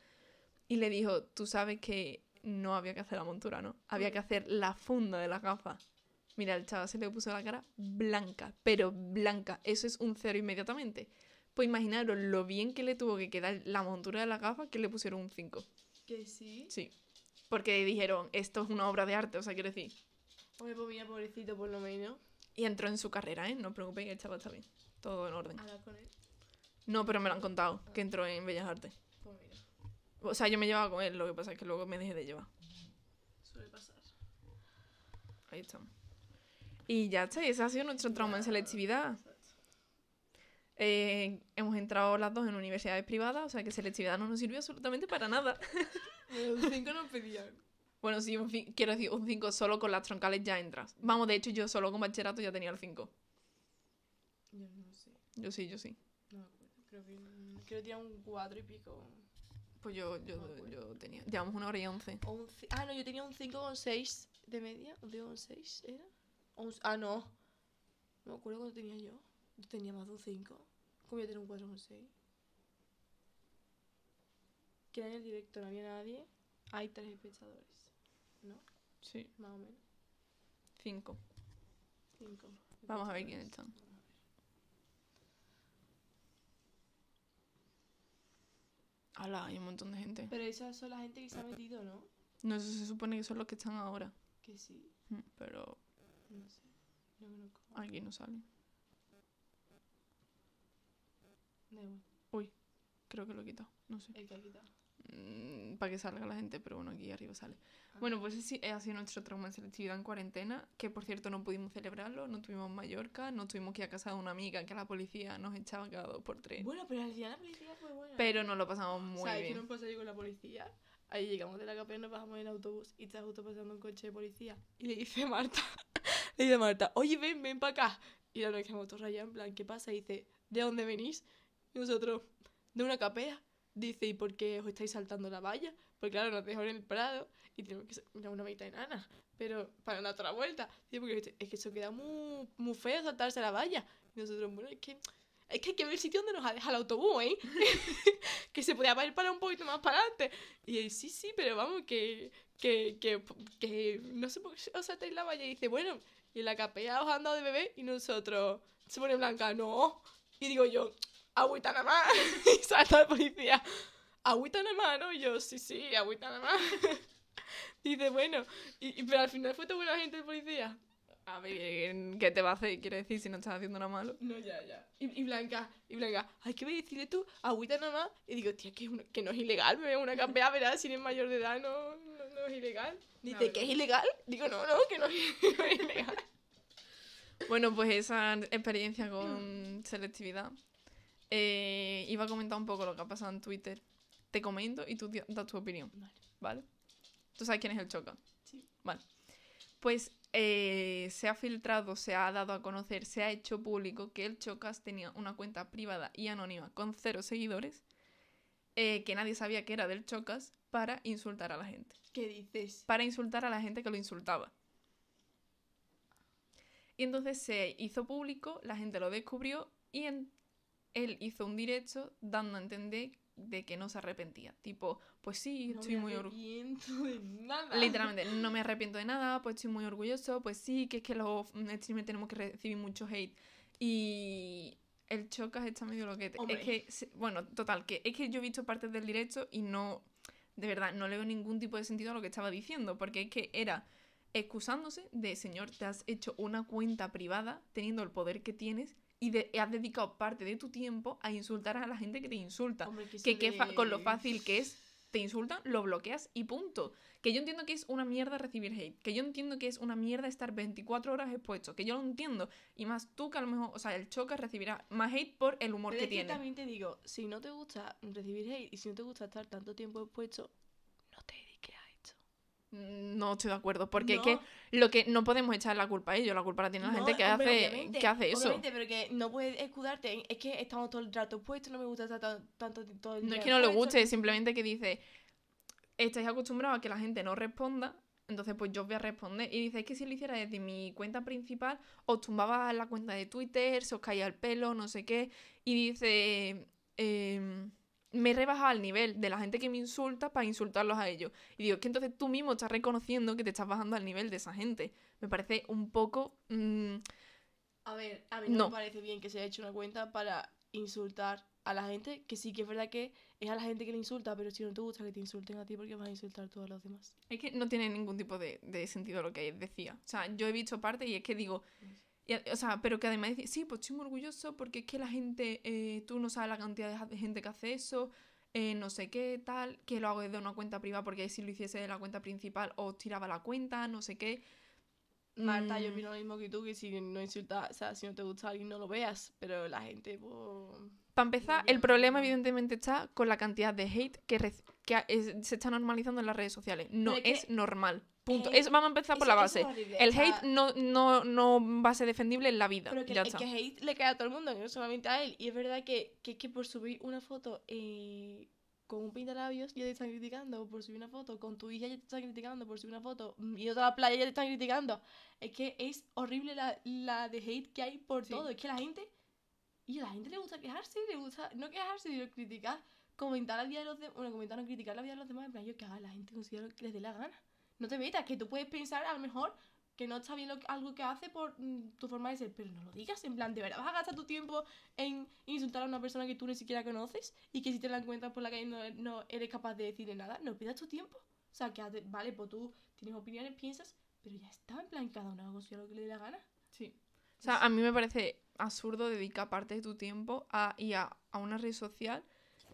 B: Y le dijo, tú sabes que no había que hacer la montura, ¿no? Había que hacer la funda de las gafas. Mira, el chaval se le puso la cara blanca, pero blanca. Eso es un cero inmediatamente. Pues imaginaros lo bien que le tuvo que quedar la montura de las gafas que le pusieron un 5.
A: Que sí.
B: Sí. Porque dijeron, esto es una obra de arte, o sea, quiero decir.
A: Hombre, pues mira, pobrecito, por lo menos.
B: Y entró en su carrera, ¿eh? No os preocupéis, el chaval está bien. Todo en orden.
A: Habla con él.
B: No, pero me lo han contado, que entró en Bellas Artes.
A: Pues mira,
B: O sea, yo me llevaba con él, lo que pasa es que luego me dejé de llevar.
A: suele pasar.
B: Ahí estamos. Y ya está, ese ha sido nuestro trauma en selectividad. Eh, hemos entrado las dos en universidades privadas, o sea que selectividad no nos sirvió absolutamente para nada.
A: Un 5 nos pedían.
B: Bueno, sí, un quiero decir, un 5 solo con las troncales ya entras. Vamos, de hecho, yo solo con bachillerato ya tenía el 5.
A: Yo no sé.
B: Yo sí, yo sí.
A: No me acuerdo. Creo que, creo que tenía un 4 y pico.
B: Pues yo, yo,
A: No
B: yo tenía. Llevamos una hora y once.
A: O un ci- ah, no, yo tenía un 5,6 de media. ¿Un 5,6 era? Un- ah, no. No me acuerdo cuánto tenía yo. Yo tenía más de un 5. ¿Cómo voy a tener un 4,6? Que en el directo no había nadie. Hay tres espectadores. ¿No?
B: Sí,
A: Más o menos.
B: cinco.
A: 5.
B: Vamos a ver quiénes están. Hala, hay un montón de gente.
A: Pero esa son la gente que se ha metido, ¿no?
B: No, eso se supone que son los que están ahora.
A: Que sí.
B: Mm, Pero
A: No sé. No conozco.
B: aquí no salen.
A: Igual.
B: Creo que lo he quitado. No sé.
A: El que ha quitado.
B: Mm, para que salga la gente, pero bueno, aquí arriba sale.
A: Ah.
B: Bueno, pues ese ha sido nuestro trauma en selectividad en cuarentena, que por cierto no pudimos celebrarlo, no tuvimos Mallorca, no tuvimos que ir a casa de una amiga que la policía nos echaba cada dos por tres.
A: Bueno, pero al final la policía fue buena.
B: Pero nos lo pasamos muy
A: ¿Sabes qué
B: bien.
A: nos pasó ahí con la policía? Ahí llegamos de la KP, nos bajamos en el autobús y está justo pasando un coche de policía. Y le dice Marta, le dice Marta, oye, ven, ven para acá. Y ahora nos quedamos todos rayados, en plan, ¿qué pasa? Y dice, ¿de dónde venís? Y nosotros, de una capea. Dice, ¿y por qué os estáis saltando la valla? Porque claro, nos dejó en el Prado y tenemos que ir a una mitad enana. Pero para la vuelta. Dice, porque es que eso queda muy, muy feo saltarse la valla. Y nosotros, bueno, es que, es que hay que ver el sitio donde nos ha dejado el autobús, ¿eh? que se podía haber parado un poquito más para adelante. Y él, sí, sí, pero vamos, que, que, que, que no sé por qué os saltáis la valla. Y dice, bueno, y en la capea os han dado de bebé y nosotros, se pone blanca, no. Y digo yo, agüita nada más. y salta el policía, agüita nada más, ¿no? Y yo, sí, sí, agüita nada más. dice, bueno, y, y- pero al final fue tan buena gente el policía.
B: A ver, ¿qué te va a hacer? Quiere decir, si no estás haciendo nada malo.
A: No, ya, ya. Y, y Blanca, y Blanca, hay que decirle tú, agüita nada más. Y digo, tía, que, una- que no es ilegal, bebé, una capea, verás, si eres mayor de edad, no, no, no es ilegal. Dice,
B: verdad.
A: ¿que es ilegal? Digo, no, no, que no, es- no es ilegal.
B: Bueno, pues esa experiencia con selectividad. Eh, iba a comentar un poco lo que ha pasado en Twitter. Te comento y tú das tu opinión,
A: Vale.
B: ¿vale? ¿Tú sabes quién es el Choca?
A: Sí.
B: Vale. Pues eh, se ha filtrado, se ha dado a conocer, se ha hecho público que el Chocas tenía una cuenta privada y anónima con cero seguidores, eh, que nadie sabía que era del Chocas, para insultar a la gente.
A: ¿Qué dices?
B: Para insultar a la gente que lo insultaba. Y entonces se hizo público, la gente lo descubrió y en- él hizo un directo dando a entender de que no se arrepentía. Tipo, pues sí,
A: No
B: estoy muy orgulloso.
A: arrepiento de nada.
B: Literalmente, no me arrepiento de nada, pues estoy muy orgulloso, pues sí, que es que los streamers tenemos que recibir mucho hate. Y el Chocas está medio loquete.
A: Hombre.
B: Es que, bueno, total, que es que yo he visto partes del directo y no, de verdad, no le veo ningún tipo de sentido a lo que estaba diciendo, porque es que era excusándose de, señor, te has hecho una cuenta privada teniendo el poder que tienes y de- has dedicado parte de tu tiempo a insultar a la gente que te insulta
A: Hombre, que
B: que,
A: eso
B: que fa-
A: de-
B: con lo fácil que es, te insultan, lo bloqueas y punto. Que yo entiendo que es una mierda recibir hate, que yo entiendo que es una mierda estar 24 horas expuesto, que yo lo entiendo. Y más tú que a lo mejor, o sea, el choca recibirá más hate por el humor
A: Pero
B: que
A: es que
B: tiene.
A: también te digo, si no te gusta recibir hate y si no te gusta estar tanto tiempo expuesto, no te dediques a esto.
B: Mm, No estoy de acuerdo, porque
A: No.
B: es que lo que no podemos echar la culpa a ellos, la culpa la tiene la
A: No,
B: gente que hace, que hace eso.
A: Obviamente, pero que no puedes escudarte. en- Es que estamos todo el rato expuestos, no me gusta estar tan- tanto todo el
B: No es que no le guste, simplemente que dice, estáis acostumbrados a que la gente no responda, entonces pues yo os voy a responder. Y dice, es que si lo hiciera desde mi cuenta principal, os tumbaba la cuenta de Twitter, se os caía el pelo, no sé qué. Y dice, em, me he rebajado al nivel de la gente que me insulta para insultarlos a ellos. Y digo, es que entonces tú mismo estás reconociendo que te estás bajando al nivel de esa gente. Me parece un poco... mm,
A: A ver, a mí no,
B: No.
A: me parece bien que se haya hecho una cuenta para insultar a la gente, que sí que es verdad que es a la gente que le insulta, pero si no te gusta que te insulten a ti, porque vas a insultar a todos los demás?
B: Es que no tiene ningún tipo de, de sentido lo que decía. O sea, yo he visto parte y es que digo, y o sea, pero que además dice, sí, pues estoy muy orgulloso porque es que la gente, eh, tú no sabes la cantidad de gente que hace eso, eh, no sé qué, tal, que lo hago desde una cuenta privada porque si lo hiciese de la cuenta principal os tiraba la cuenta, no sé qué.
A: Marta, yo
B: Mm.
A: opino lo mismo que tú, que si no insultas, o sea, si no te gusta a alguien no lo veas, pero la gente, pues...
B: Para empezar, el problema evidentemente está con la cantidad de hate que, que es- se está normalizando en las redes sociales. No
A: es que-
B: normal. Punto. Es- vamos a empezar por la base.
A: horrible,
B: El
A: o sea,
B: hate no, no, no va a ser defendible en la vida.
A: Pero que,
B: ya
A: es
B: está.
A: que hate le cae a todo el mundo, no solamente a él. Y es verdad que, que, que por subir una foto eh, con un pintalabios ya te están criticando por subir una foto, con tu hija ya te están criticando por subir una foto, mm, y otra a la playa ya te están criticando. Es que es horrible la, la de hate que hay por
B: Sí.
A: todo. Es que la gente, y a la gente le gusta quejarse, le gusta no quejarse, sino criticar, comentar la vida de los demás, bueno, comentar no criticar la vida de los demás, en plan, yo que haga la gente considera lo que les dé la gana. No te metas, que tú puedes pensar a lo mejor que no está bien algo que hace por mm, tu forma de ser, pero no lo digas, en plan, ¿de verdad vas a gastar tu tiempo en insultar a una persona que tú ni siquiera conoces y que si te la encuentras por la calle no, eres capaz de decirle nada? No pierdas tu tiempo. O sea, que vale, pues tú tienes opiniones, piensas, pero ya está, en plan, cada uno haga lo que le dé la gana.
B: Sí. O sea, a mí me parece absurdo dedicar parte de tu tiempo a ir a, a una red social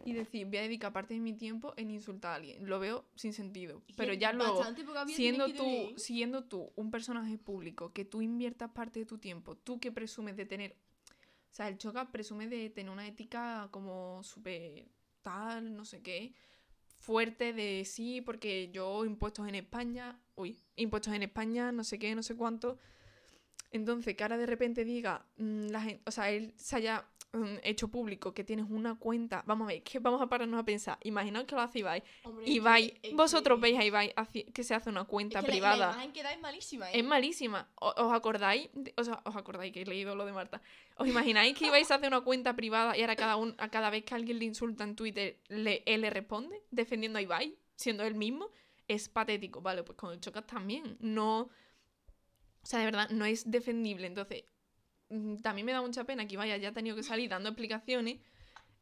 B: y decir, voy a dedicar parte de mi tiempo en insultar a alguien. Lo veo sin sentido.
A: Y
B: Pero ya luego, siendo tú, siendo tú un personaje público, que tú inviertas parte de tu tiempo, tú que presumes de tener... O sea, el Choca presume de tener una ética como súper tal, no sé qué, fuerte de sí, porque yo impuestos en España, uy, impuestos en España, no sé qué, no sé cuánto. Entonces, que ahora de repente diga, mm, la gen- o sea, él se haya mm, hecho público que tienes una cuenta, vamos a ver, que vamos a pararnos a pensar, imaginaos que lo hace Ibai,
A: Hombre, es que-
B: Ibai,
A: es
B: vosotros
A: que-
B: veis a Ibai que se hace una
A: es
B: cuenta
A: que la- La,
B: privada.
A: imagen que da es malísima, ¿eh?
B: Es malísima. O- ¿Os acordáis? de- o sea, os acordáis que he leído lo de Marta. ¿Os imagináis que ibais a hacer una cuenta privada y ahora cada, un, a cada vez que alguien le insulta en Twitter, le, él le responde defendiendo a Ibai, siendo él mismo? Es patético. Vale, pues con el Chocas también. No. O sea, de verdad, no es defendible. Entonces, mm, también me da mucha pena que Ibai haya tenido que salir dando explicaciones.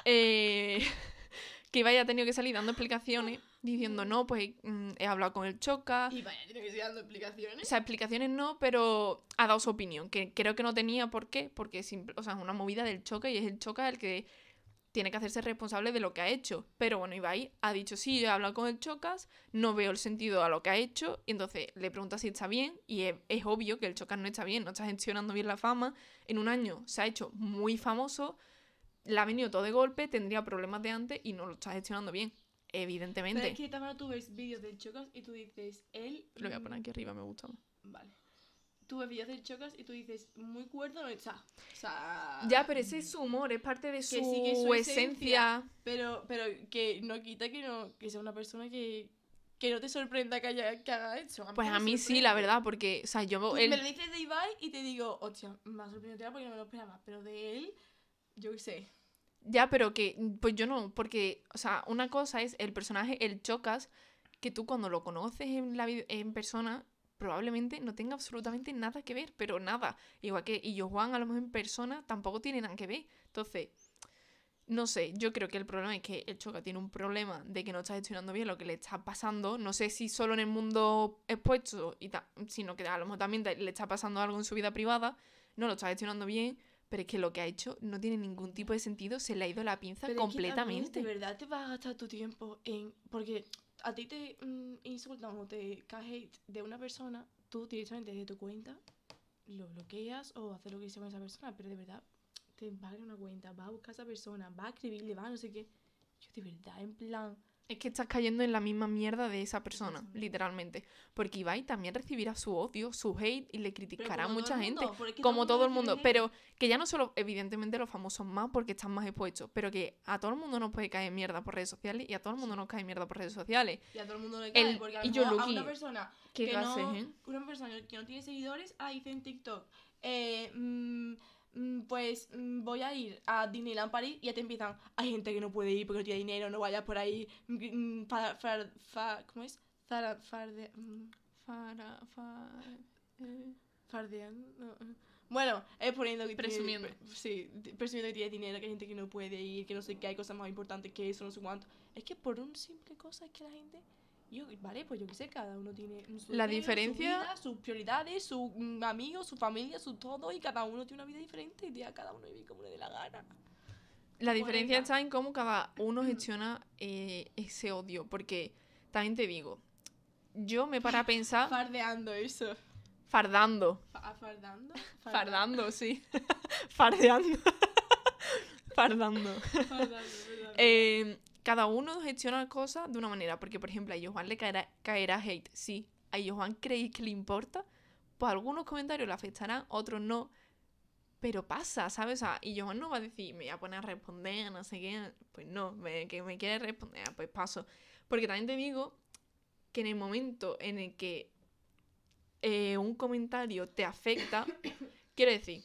B: eh, que haya tenido que salir dando explicaciones diciendo, no, pues mm, he hablado con el Chocas.
A: Y vaya, tiene que seguir dando
B: O
A: explicaciones.
B: sea, explicaciones no, pero ha dado su opinión, que creo que no tenía por qué, porque simple- o sea, es una movida del choca y es el choca el que tiene que hacerse responsable de lo que ha hecho. Pero bueno, Ibai ha dicho, sí, yo he hablado con el Chocas, no veo el sentido a lo que ha hecho, y entonces le pregunta si está bien, y es, es obvio que el Chocas no está bien, no está gestionando bien la fama. En un año se ha hecho muy famoso, le ha venido todo de golpe, tendría problemas de antes y no lo está gestionando bien,
A: Pero
B: evidentemente.
A: es que también tú ves vídeos del Chocas y tú dices, él...
B: Lo voy a poner aquí arriba, me gusta más.
A: Vale. Tú ves vídeos del Chocas y tú dices, muy cuerdo no está. O sea...
B: Ya, pero ese es su humor, es parte de su,
A: Que sí, que su
B: esencia.
A: Pero, pero que no quita que no que sea una persona que, que no te sorprenda que, haya, que haga eso.
B: Pues
A: me
B: a mí sí, la verdad, porque, o sea, yo él-
A: Me lo dices de Ibai y te digo, hostia, me ha sorprendido porque no me lo esperaba. Pero de él, yo qué sé.
B: Ya, pero que, pues yo no, porque, o sea, una cosa es el personaje, el Chocas, que tú cuando lo conoces en, la, en persona, probablemente no tenga absolutamente nada que ver, pero nada. Igual que, y yo Juan, a lo mejor en persona, tampoco tiene nada que ver. Entonces, no sé, yo creo que el problema es que el Choca tiene un problema de que no está gestionando bien lo que le está pasando. No sé si solo en el mundo expuesto, y sino que a lo mejor también le está pasando algo en su vida privada. No lo está gestionando bien, pero es que lo que ha hecho no tiene ningún tipo de sentido. Se le ha ido la pinza
A: Pero es que también,
B: completamente.
A: ¿De verdad te vas a gastar tu tiempo en...? Porque a ti te mm, insultan o te cae hate de una persona, tú directamente desde tu cuenta lo bloqueas o haces lo que sea con esa persona, pero de verdad te va a crear una cuenta, va a buscar a esa persona, va a escribirle, va a no sé qué. Yo de verdad, en plan...
B: Es que estás cayendo en la misma mierda de esa persona, literalmente. Porque Ibai también recibirá su odio, su hate y le criticará a mucha gente.
A: mundo,
B: como todo el mundo. Pero que ya no solo, evidentemente, los famosos más porque están más expuestos, pero que a todo el mundo nos puede caer mierda por redes sociales y a todo el mundo nos cae mierda por redes sociales.
A: Y a todo el mundo le cae,
B: El-
A: porque a,
B: y yo,
A: mejor a
B: Luqui,
A: una persona
B: Qué
A: que no,
B: ¿eh?
A: una persona que no tiene seguidores, ah, dice en TikTok, eh, mm, mm, pues mm, voy a ir a Disneyland París y ya te empiezan, hay gente que no puede ir porque no tiene dinero, no vayas por ahí, mm, mm, fa, fa- fa- ¿cómo es? Zara, farde, mm,
B: Fara, fa- eh.
A: fardeando, no, eh. Bueno, es poniendo que tiene-
B: Presumiendo.
A: sí, presumiendo que tiene dinero, que hay gente que no puede ir, que no sé qué, hay cosas más importantes que eso, no sé cuánto. Es que por un simple cosa es que la gente... Yo, vale, pues yo qué sé, cada uno tiene su
B: La
A: dinero,
B: diferencia-
A: su vida, sus prioridades, sus mm, amigos, su familia, su todo, y cada uno tiene una vida diferente y tía, cada uno vive como le dé la gana.
B: La diferencia está en cómo cada uno gestiona eh, ese odio. Porque también te digo, yo me para a pensar
A: Fardeando eso.
B: fardando.
A: Fa- ¿Fardando?
B: Fardando, sí. Fardeando. Fardando.
A: Fardando, perdón.
B: Eh, cada uno gestiona cosas de una manera. Porque, por ejemplo, a Johan le caerá, caerá hate. Sí. A Johan creéis que le importa. Pues algunos comentarios le afectarán, otros no. Pero pasa, ¿sabes? O sea, y no va a decir, me voy a poner a responder, no sé qué. Pues no, que me quiere responder, pues paso. Porque también te digo que en el momento en el que eh, un comentario te afecta, quiero decir,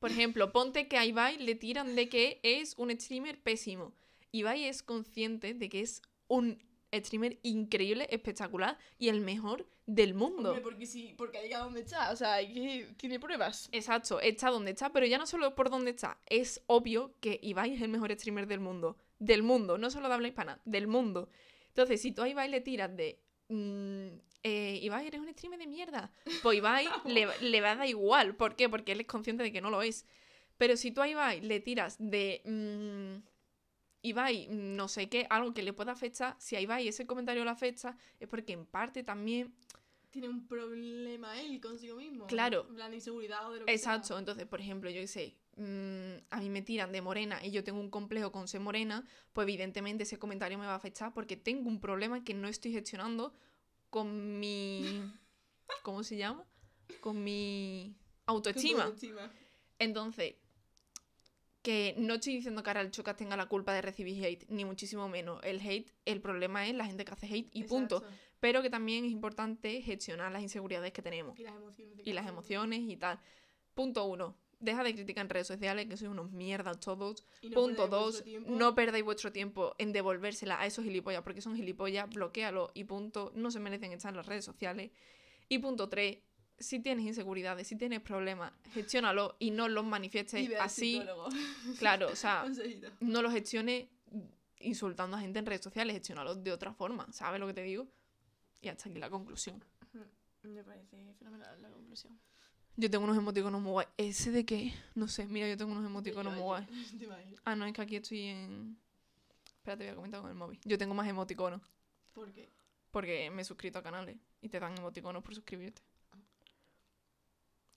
B: por ejemplo, ponte que a Ibai le tiran de que es un streamer pésimo. Ibai es consciente de que es un streamer increíble, espectacular y el mejor del mundo.
A: Hombre, porque sí, porque ha llegado donde está. O sea, que, tiene pruebas.
B: Exacto, está donde está, pero ya no solo por donde está, es obvio que Ibai es el mejor streamer del mundo. Del mundo, no solo de habla hispana, del mundo. Entonces, si tú a Ibai le tiras de. mm, eh, Ibai, eres un streamer de mierda. Pues Ibai le, le va a dar igual. ¿Por qué? Porque él es consciente de que no lo es. Pero si tú a Ibai le tiras de. mm, Ibai, no sé qué, algo que le pueda afectar, si a Ibai ese comentario le afecta, es porque en parte también
A: Tiene un problema él consigo mismo.
B: Claro.
A: De inseguridad o de lo que
B: Exacto, entonces, por ejemplo, yo qué sé, mm, a mí me tiran de morena y yo tengo un complejo con ser morena, pues evidentemente ese comentario me va a afectar porque tengo un problema que no estoy gestionando con mi... ¿Cómo se llama? Con mi autoestima.
A: Autoestima.
B: Entonces, que no estoy diciendo que ahora el Chocas tenga la culpa de recibir hate, ni muchísimo menos. El hate, el problema es la gente que hace hate y punto. Pero que también es importante gestionar las inseguridades que tenemos
A: Y las emociones.
B: y las
A: cada uno.
B: emociones y tal. Punto uno. Deja de criticar en redes sociales, que sois unos mierdas todos.
A: No
B: Punto dos. No perdáis vuestro tiempo en devolvérsela a esos gilipollas, porque son gilipollas, bloquealo y punto. No se merecen estar en las redes sociales. Y punto tres. Si tienes inseguridades, si tienes problemas, gestiónalo y no los manifiestes
A: Y
B: así. Claro, o sea, no los gestiones insultando a gente en redes sociales, gestiónalos de otra forma. ¿Sabes lo que te digo? Y hasta aquí la conclusión.
A: Me parece fenomenal la conclusión.
B: Yo tengo unos emoticonos muy guay. ¿Ese de qué? No sé, mira, yo tengo unos emoticonos muy guay. Ah, no, es que aquí estoy en... Espérate, voy a comentar con el móvil. Yo tengo más emoticonos.
A: ¿Por qué?
B: Porque me he suscrito a canales y te dan emoticonos por suscribirte.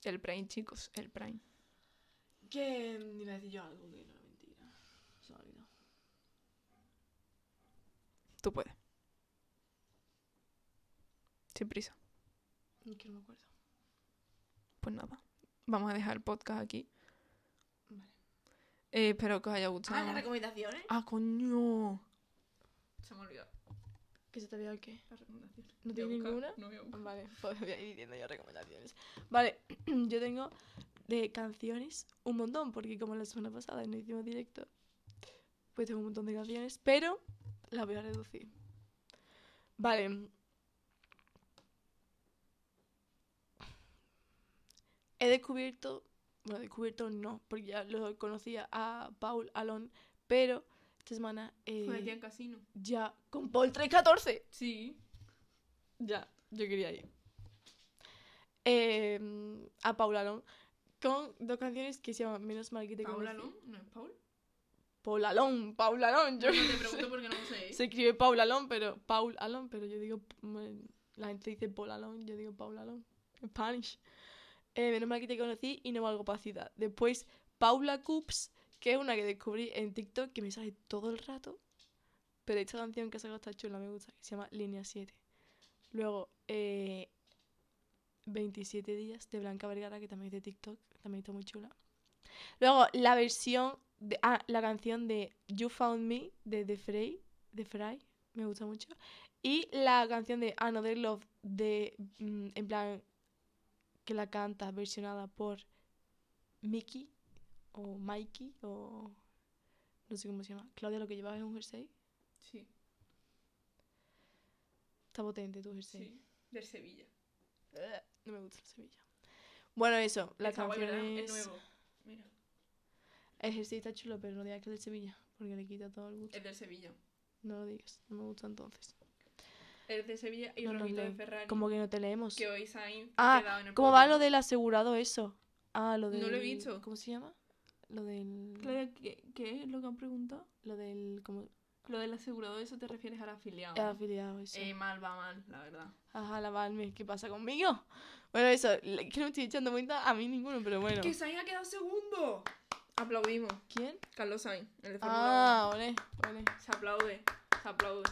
B: El Prime, chicos, el Prime.
A: Que iba a decir yo algo que no era mentira. Se me ha olvidado.
B: Tú puedes. Sin prisa.
A: Que no me acuerdo.
B: Pues nada. Vamos a dejar el podcast aquí.
A: Vale.
B: Eh, espero que os haya gustado.
A: Ah, las recomendaciones.
B: Ah, coño. Se me ha olvidado
A: ¿Que se te había el qué?
B: la recomendación.
A: ¿No tiene ninguna?
B: No voy a buscar.
A: Vale, pues voy a ir diciendo yo recomendaciones. Vale, yo tengo de canciones un montón, porque como la semana pasada no hicimos directo, pues tengo un montón de canciones, pero las voy a reducir. Vale. He descubierto, bueno, descubierto no, porque ya lo conocía a Paul Alon, pero esta semana eh,
B: Fue aquí en casino.
A: ya con Paul 314.
B: Sí.
A: Ya, yo quería ir. Eh, a Paula Long con dos canciones que se llaman Menos mal que te
B: Paula,
A: conocí.
B: ¿no? ¿No es Paul?
A: Paula Long, Paula Long. Yo
B: no te pregunto porque no lo sé.
A: se escribe Paula Long, pero Paul Alon, pero yo digo la gente dice Paula Long, yo digo Paula Long. En Spanish. Eh, menos mal que te conocí y no valgo para ciudad. Después Paula Coops, que es una que descubrí en TikTok que me sale todo el rato. Pero esta canción que ha sacado está chula, me gusta, que se llama Línea 7. Luego, eh, 27 días de Blanca Vergara, que también es de TikTok, también está muy chula. Luego, la versión, de, ah, la canción de You Found Me de The Fray, de Fray, me gusta mucho. Y la canción de Another Love de, mm, en plan, que la canta versionada por Mickey o Mikey o no sé cómo se llama. Claudia, lo que llevas es un jersey.
B: Sí,
A: Está potente tu jersey.
B: sí. Del Sevilla.
A: No me gusta el Sevilla. Bueno, eso, las
B: Está guay, ¿verdad?
A: canciones.
B: Es nuevo. Mira.
A: El jersey está chulo, pero no digas que es del Sevilla, porque le quita todo el gusto.
B: Es del Sevilla.
A: No lo digas, no me gusta entonces.
B: Es de Sevilla y
A: No
B: rojito de. Ferrari.
A: Como que no te leemos.
B: Que hoy Sainz
A: Ah,
B: ha quedado en el
A: ¿Cómo va lo del asegurado eso? Ah, lo del...
B: No lo he visto.
A: ¿Cómo se llama? Lo del...
B: Claro, ¿qué, ¿qué es lo que han preguntado?
A: Lo del... ¿Cómo?
B: Lo del asegurado, eso te refieres al afiliado.
A: El afiliado, eso.
B: Eh, mal, va mal, la verdad.
A: Ajá, la Valme, ¿qué pasa conmigo? Bueno, eso, que no me estoy echando cuenta a mí ninguno, pero bueno.
B: ¡Que Sainz ha quedado segundo! Aplaudimos.
A: ¿Quién?
B: Carlos Sainz, el de
A: Ah, ole.
B: 1. Se aplaude, se aplaude.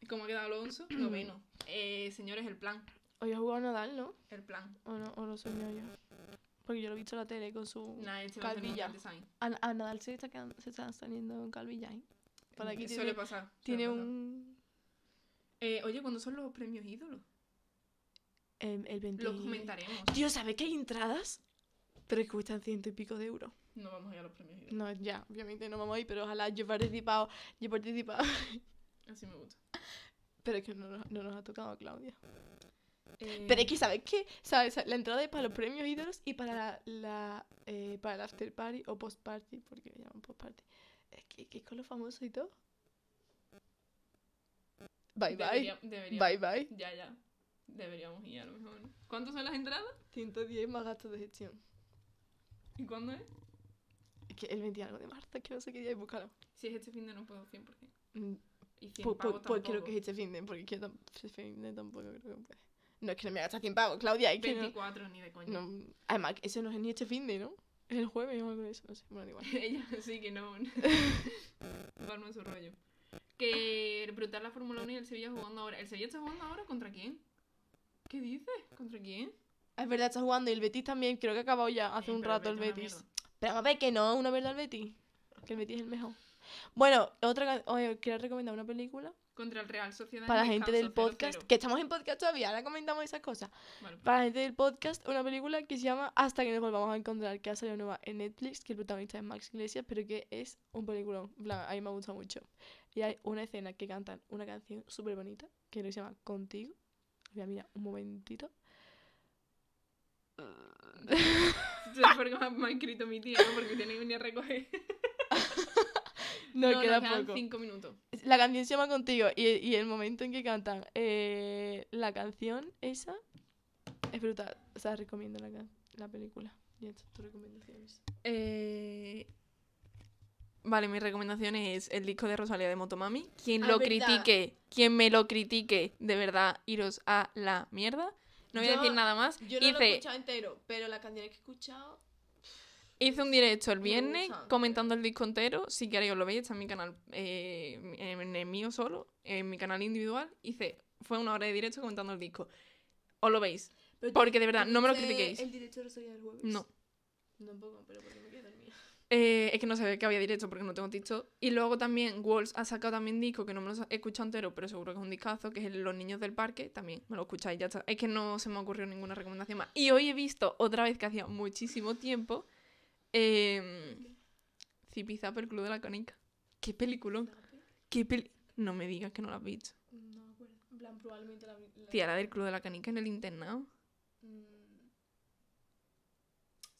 B: ¿Y cómo ha quedado Alonso? Noveno. Eh, señores, el plan.
A: Hoy ha jugado Nadal, ¿no?
B: El plan.
A: O no, o lo soñó yo. Porque yo lo he visto en la tele con su
B: Nah, a
A: calvilla. A, a Nadal se está, quedando- se está saliendo calvilla, ¿eh? Para
B: Suele
A: tiene,
B: pasar. suele
A: tiene
B: pasar.
A: un...
B: Eh, oye, ¿cuándo son los premios ídolos?
A: em, el 20...
B: Los comentaremos.
A: Dios, ¿sabes que hay entradas? Pero es que cuestan ciento y pico de euros.
B: No vamos a ir a los premios ídolos.
A: No, ya, obviamente no vamos a ir, pero ojalá yo he participado, yo he participado.
B: Así me gusta.
A: Pero es que no, no nos ha tocado, Claudia.
B: Eh,
A: Pero es que, ¿sabes qué? ¿Sabes? La entrada es para los premios ídolos y para la, la, eh, para el after party o post party, porque le llaman post party. Es que, que es con los famosos y todo. Bye bye.
B: deberíamos-
A: Bye bye.
B: Ya, ya. Deberíamos ir a lo mejor. ¿Cuántos son las entradas?
A: 110 más gastos de gestión.
B: ¿Y cuándo es?
A: Es que el 20 y algo de marzo, que no sé qué día es, búscalo.
B: Si es este fin de no puedo 100%.
A: Mm,
B: Y 100
A: Pues,
B: pavos
A: pues, creo que es este fin de, porque este fin de tampoco creo que puede. No, es que no me gastas 100 pavos, Claudia, es que no.
B: 24 ni de coña.
A: no. Además, eso no es ni este fin de, ¿no? Es el jueves o algo de eso, no sé. Bueno, igual.
B: Ella sí que no. Va su rollo. Que brutal la Fórmula 1 y el Sevilla jugando ahora. ¿El Sevilla está jugando ahora contra quién? ¿Qué dices? ¿Contra quién?
A: Es verdad, está jugando y el Betis también, creo que ha acabado ya hace
B: Eh,
A: un rato el Betis. Pero vamos a ver que no, una verdad el Betis. Que el Betis es el mejor. Bueno, otra oye, quiero recomendar una película
B: Contra el Real Sociedad.
A: para la
B: en
A: gente del podcast,
B: 0-0.
A: que estamos en podcast todavía, ahora comentamos esas cosas.
B: Vale, pues.
A: Para la gente del podcast, una película que se llama Hasta que nos volvamos a encontrar, que ha salido nueva en Netflix, que el protagonista es Max Iglesias, pero que es un plan, a mí me gusta mucho. Y hay una escena que cantan una canción súper bonita, que se llama Contigo. Voy a mirar un momentito.
B: Porque me ha escrito mi tía, ¿no? Porque tiene que venir a recoger.
A: No,
B: nos
A: queda
B: quedan
A: poco.
B: cinco minutos.
A: La canción se llama Contigo y, y el momento en que cantan eh, la canción esa es brutal. O sea, recomiendo la, la película. Y estas tus recomendaciones.
B: Eh... Vale, mi recomendación es el disco de Rosalía de Motomami. Quien
A: Ah,
B: lo
A: verdad.
B: critique, quien me lo critique, de verdad, iros a la mierda. No voy a decir nada más.
A: Yo no lo he escuchado entero, pero las canciones que he escuchado.
B: Hice un directo el viernes comentando el disco entero. Si queréis os lo veis, está en mi canal, eh, en el mío solo, en mi canal individual. Hice, fue una hora de directo comentando el disco. Os lo veis. Porque de verdad, no me lo critiquéis.
A: ¿El directo de Rosalía del jueves?
B: No.
A: Tampoco, pero porque me quedé dormida.
B: Eh, es que no sabía que había directo porque no tengo TikTok. Y luego también Walls ha sacado también disco que no me lo he escuchado entero, pero seguro que es un discazo, que es el Los Niños del Parque. También me lo escucháis, ya está. Es que no se me ocurrió ninguna recomendación más. Y hoy he visto otra vez que hacía muchísimo tiempo eh, Zipizape, el Club de la Canica. ¿Qué película? ¿Qué peli No me digas que no la has visto.
A: No me acuerdo. En plan, probablemente la. la-
B: Tía, la del Club de la Canica en el internado.
A: Mm.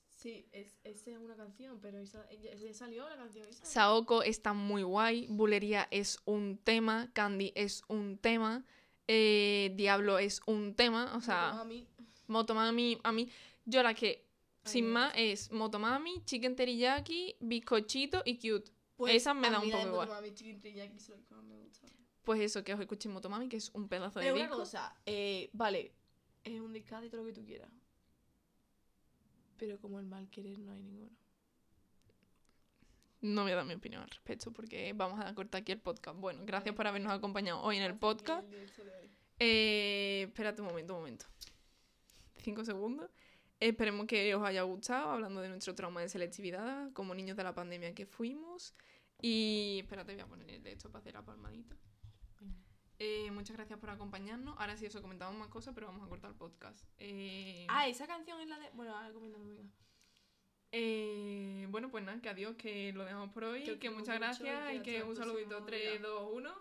A: Sí, es, esa es una canción, pero esa, esa salió la canción esa.
B: Saoko está muy guay, Bulería es un tema, Candy es un tema, eh, Diablo es un tema, o sea,
A: mí.
B: Motomami, a mí, yo la que, sin más, es Motomami, Chicken Teriyaki, Bizcochito y Cute.
A: Pues,
B: esa me da un poco igual.
A: Motomami, Chicken Teriyaki es lo que más me gusta.
B: Pues eso, que os escuchéis Motomami, que es un pedazo de
A: Pero una cosa, eh, vale, es un discado y todo lo que tú quieras. Pero como el mal querer no hay ninguno.
B: No voy a dar mi opinión al respecto porque vamos a cortar aquí el podcast. Bueno, gracias por habernos acompañado hoy en el podcast. Eh, espérate un momento, un momento. Cinco segundos. Esperemos que os haya gustado, hablando de nuestro trauma de selectividad, como niños de la pandemia que fuimos. Y espérate, voy a poner el de esto para hacer la palmadita. Eh, muchas gracias por acompañarnos. Ahora sí, eso comentamos más cosas, pero vamos a cortar el podcast. Eh,
A: Ah, esa canción es la de. Bueno, ahora coméntame, venga.
B: eh, bueno, pues nada, que adiós, que lo dejamos por hoy.
A: Que os
B: muchas gracias y que un saludito.
A: próximo
B: 3,
A: día.
B: 2, 1.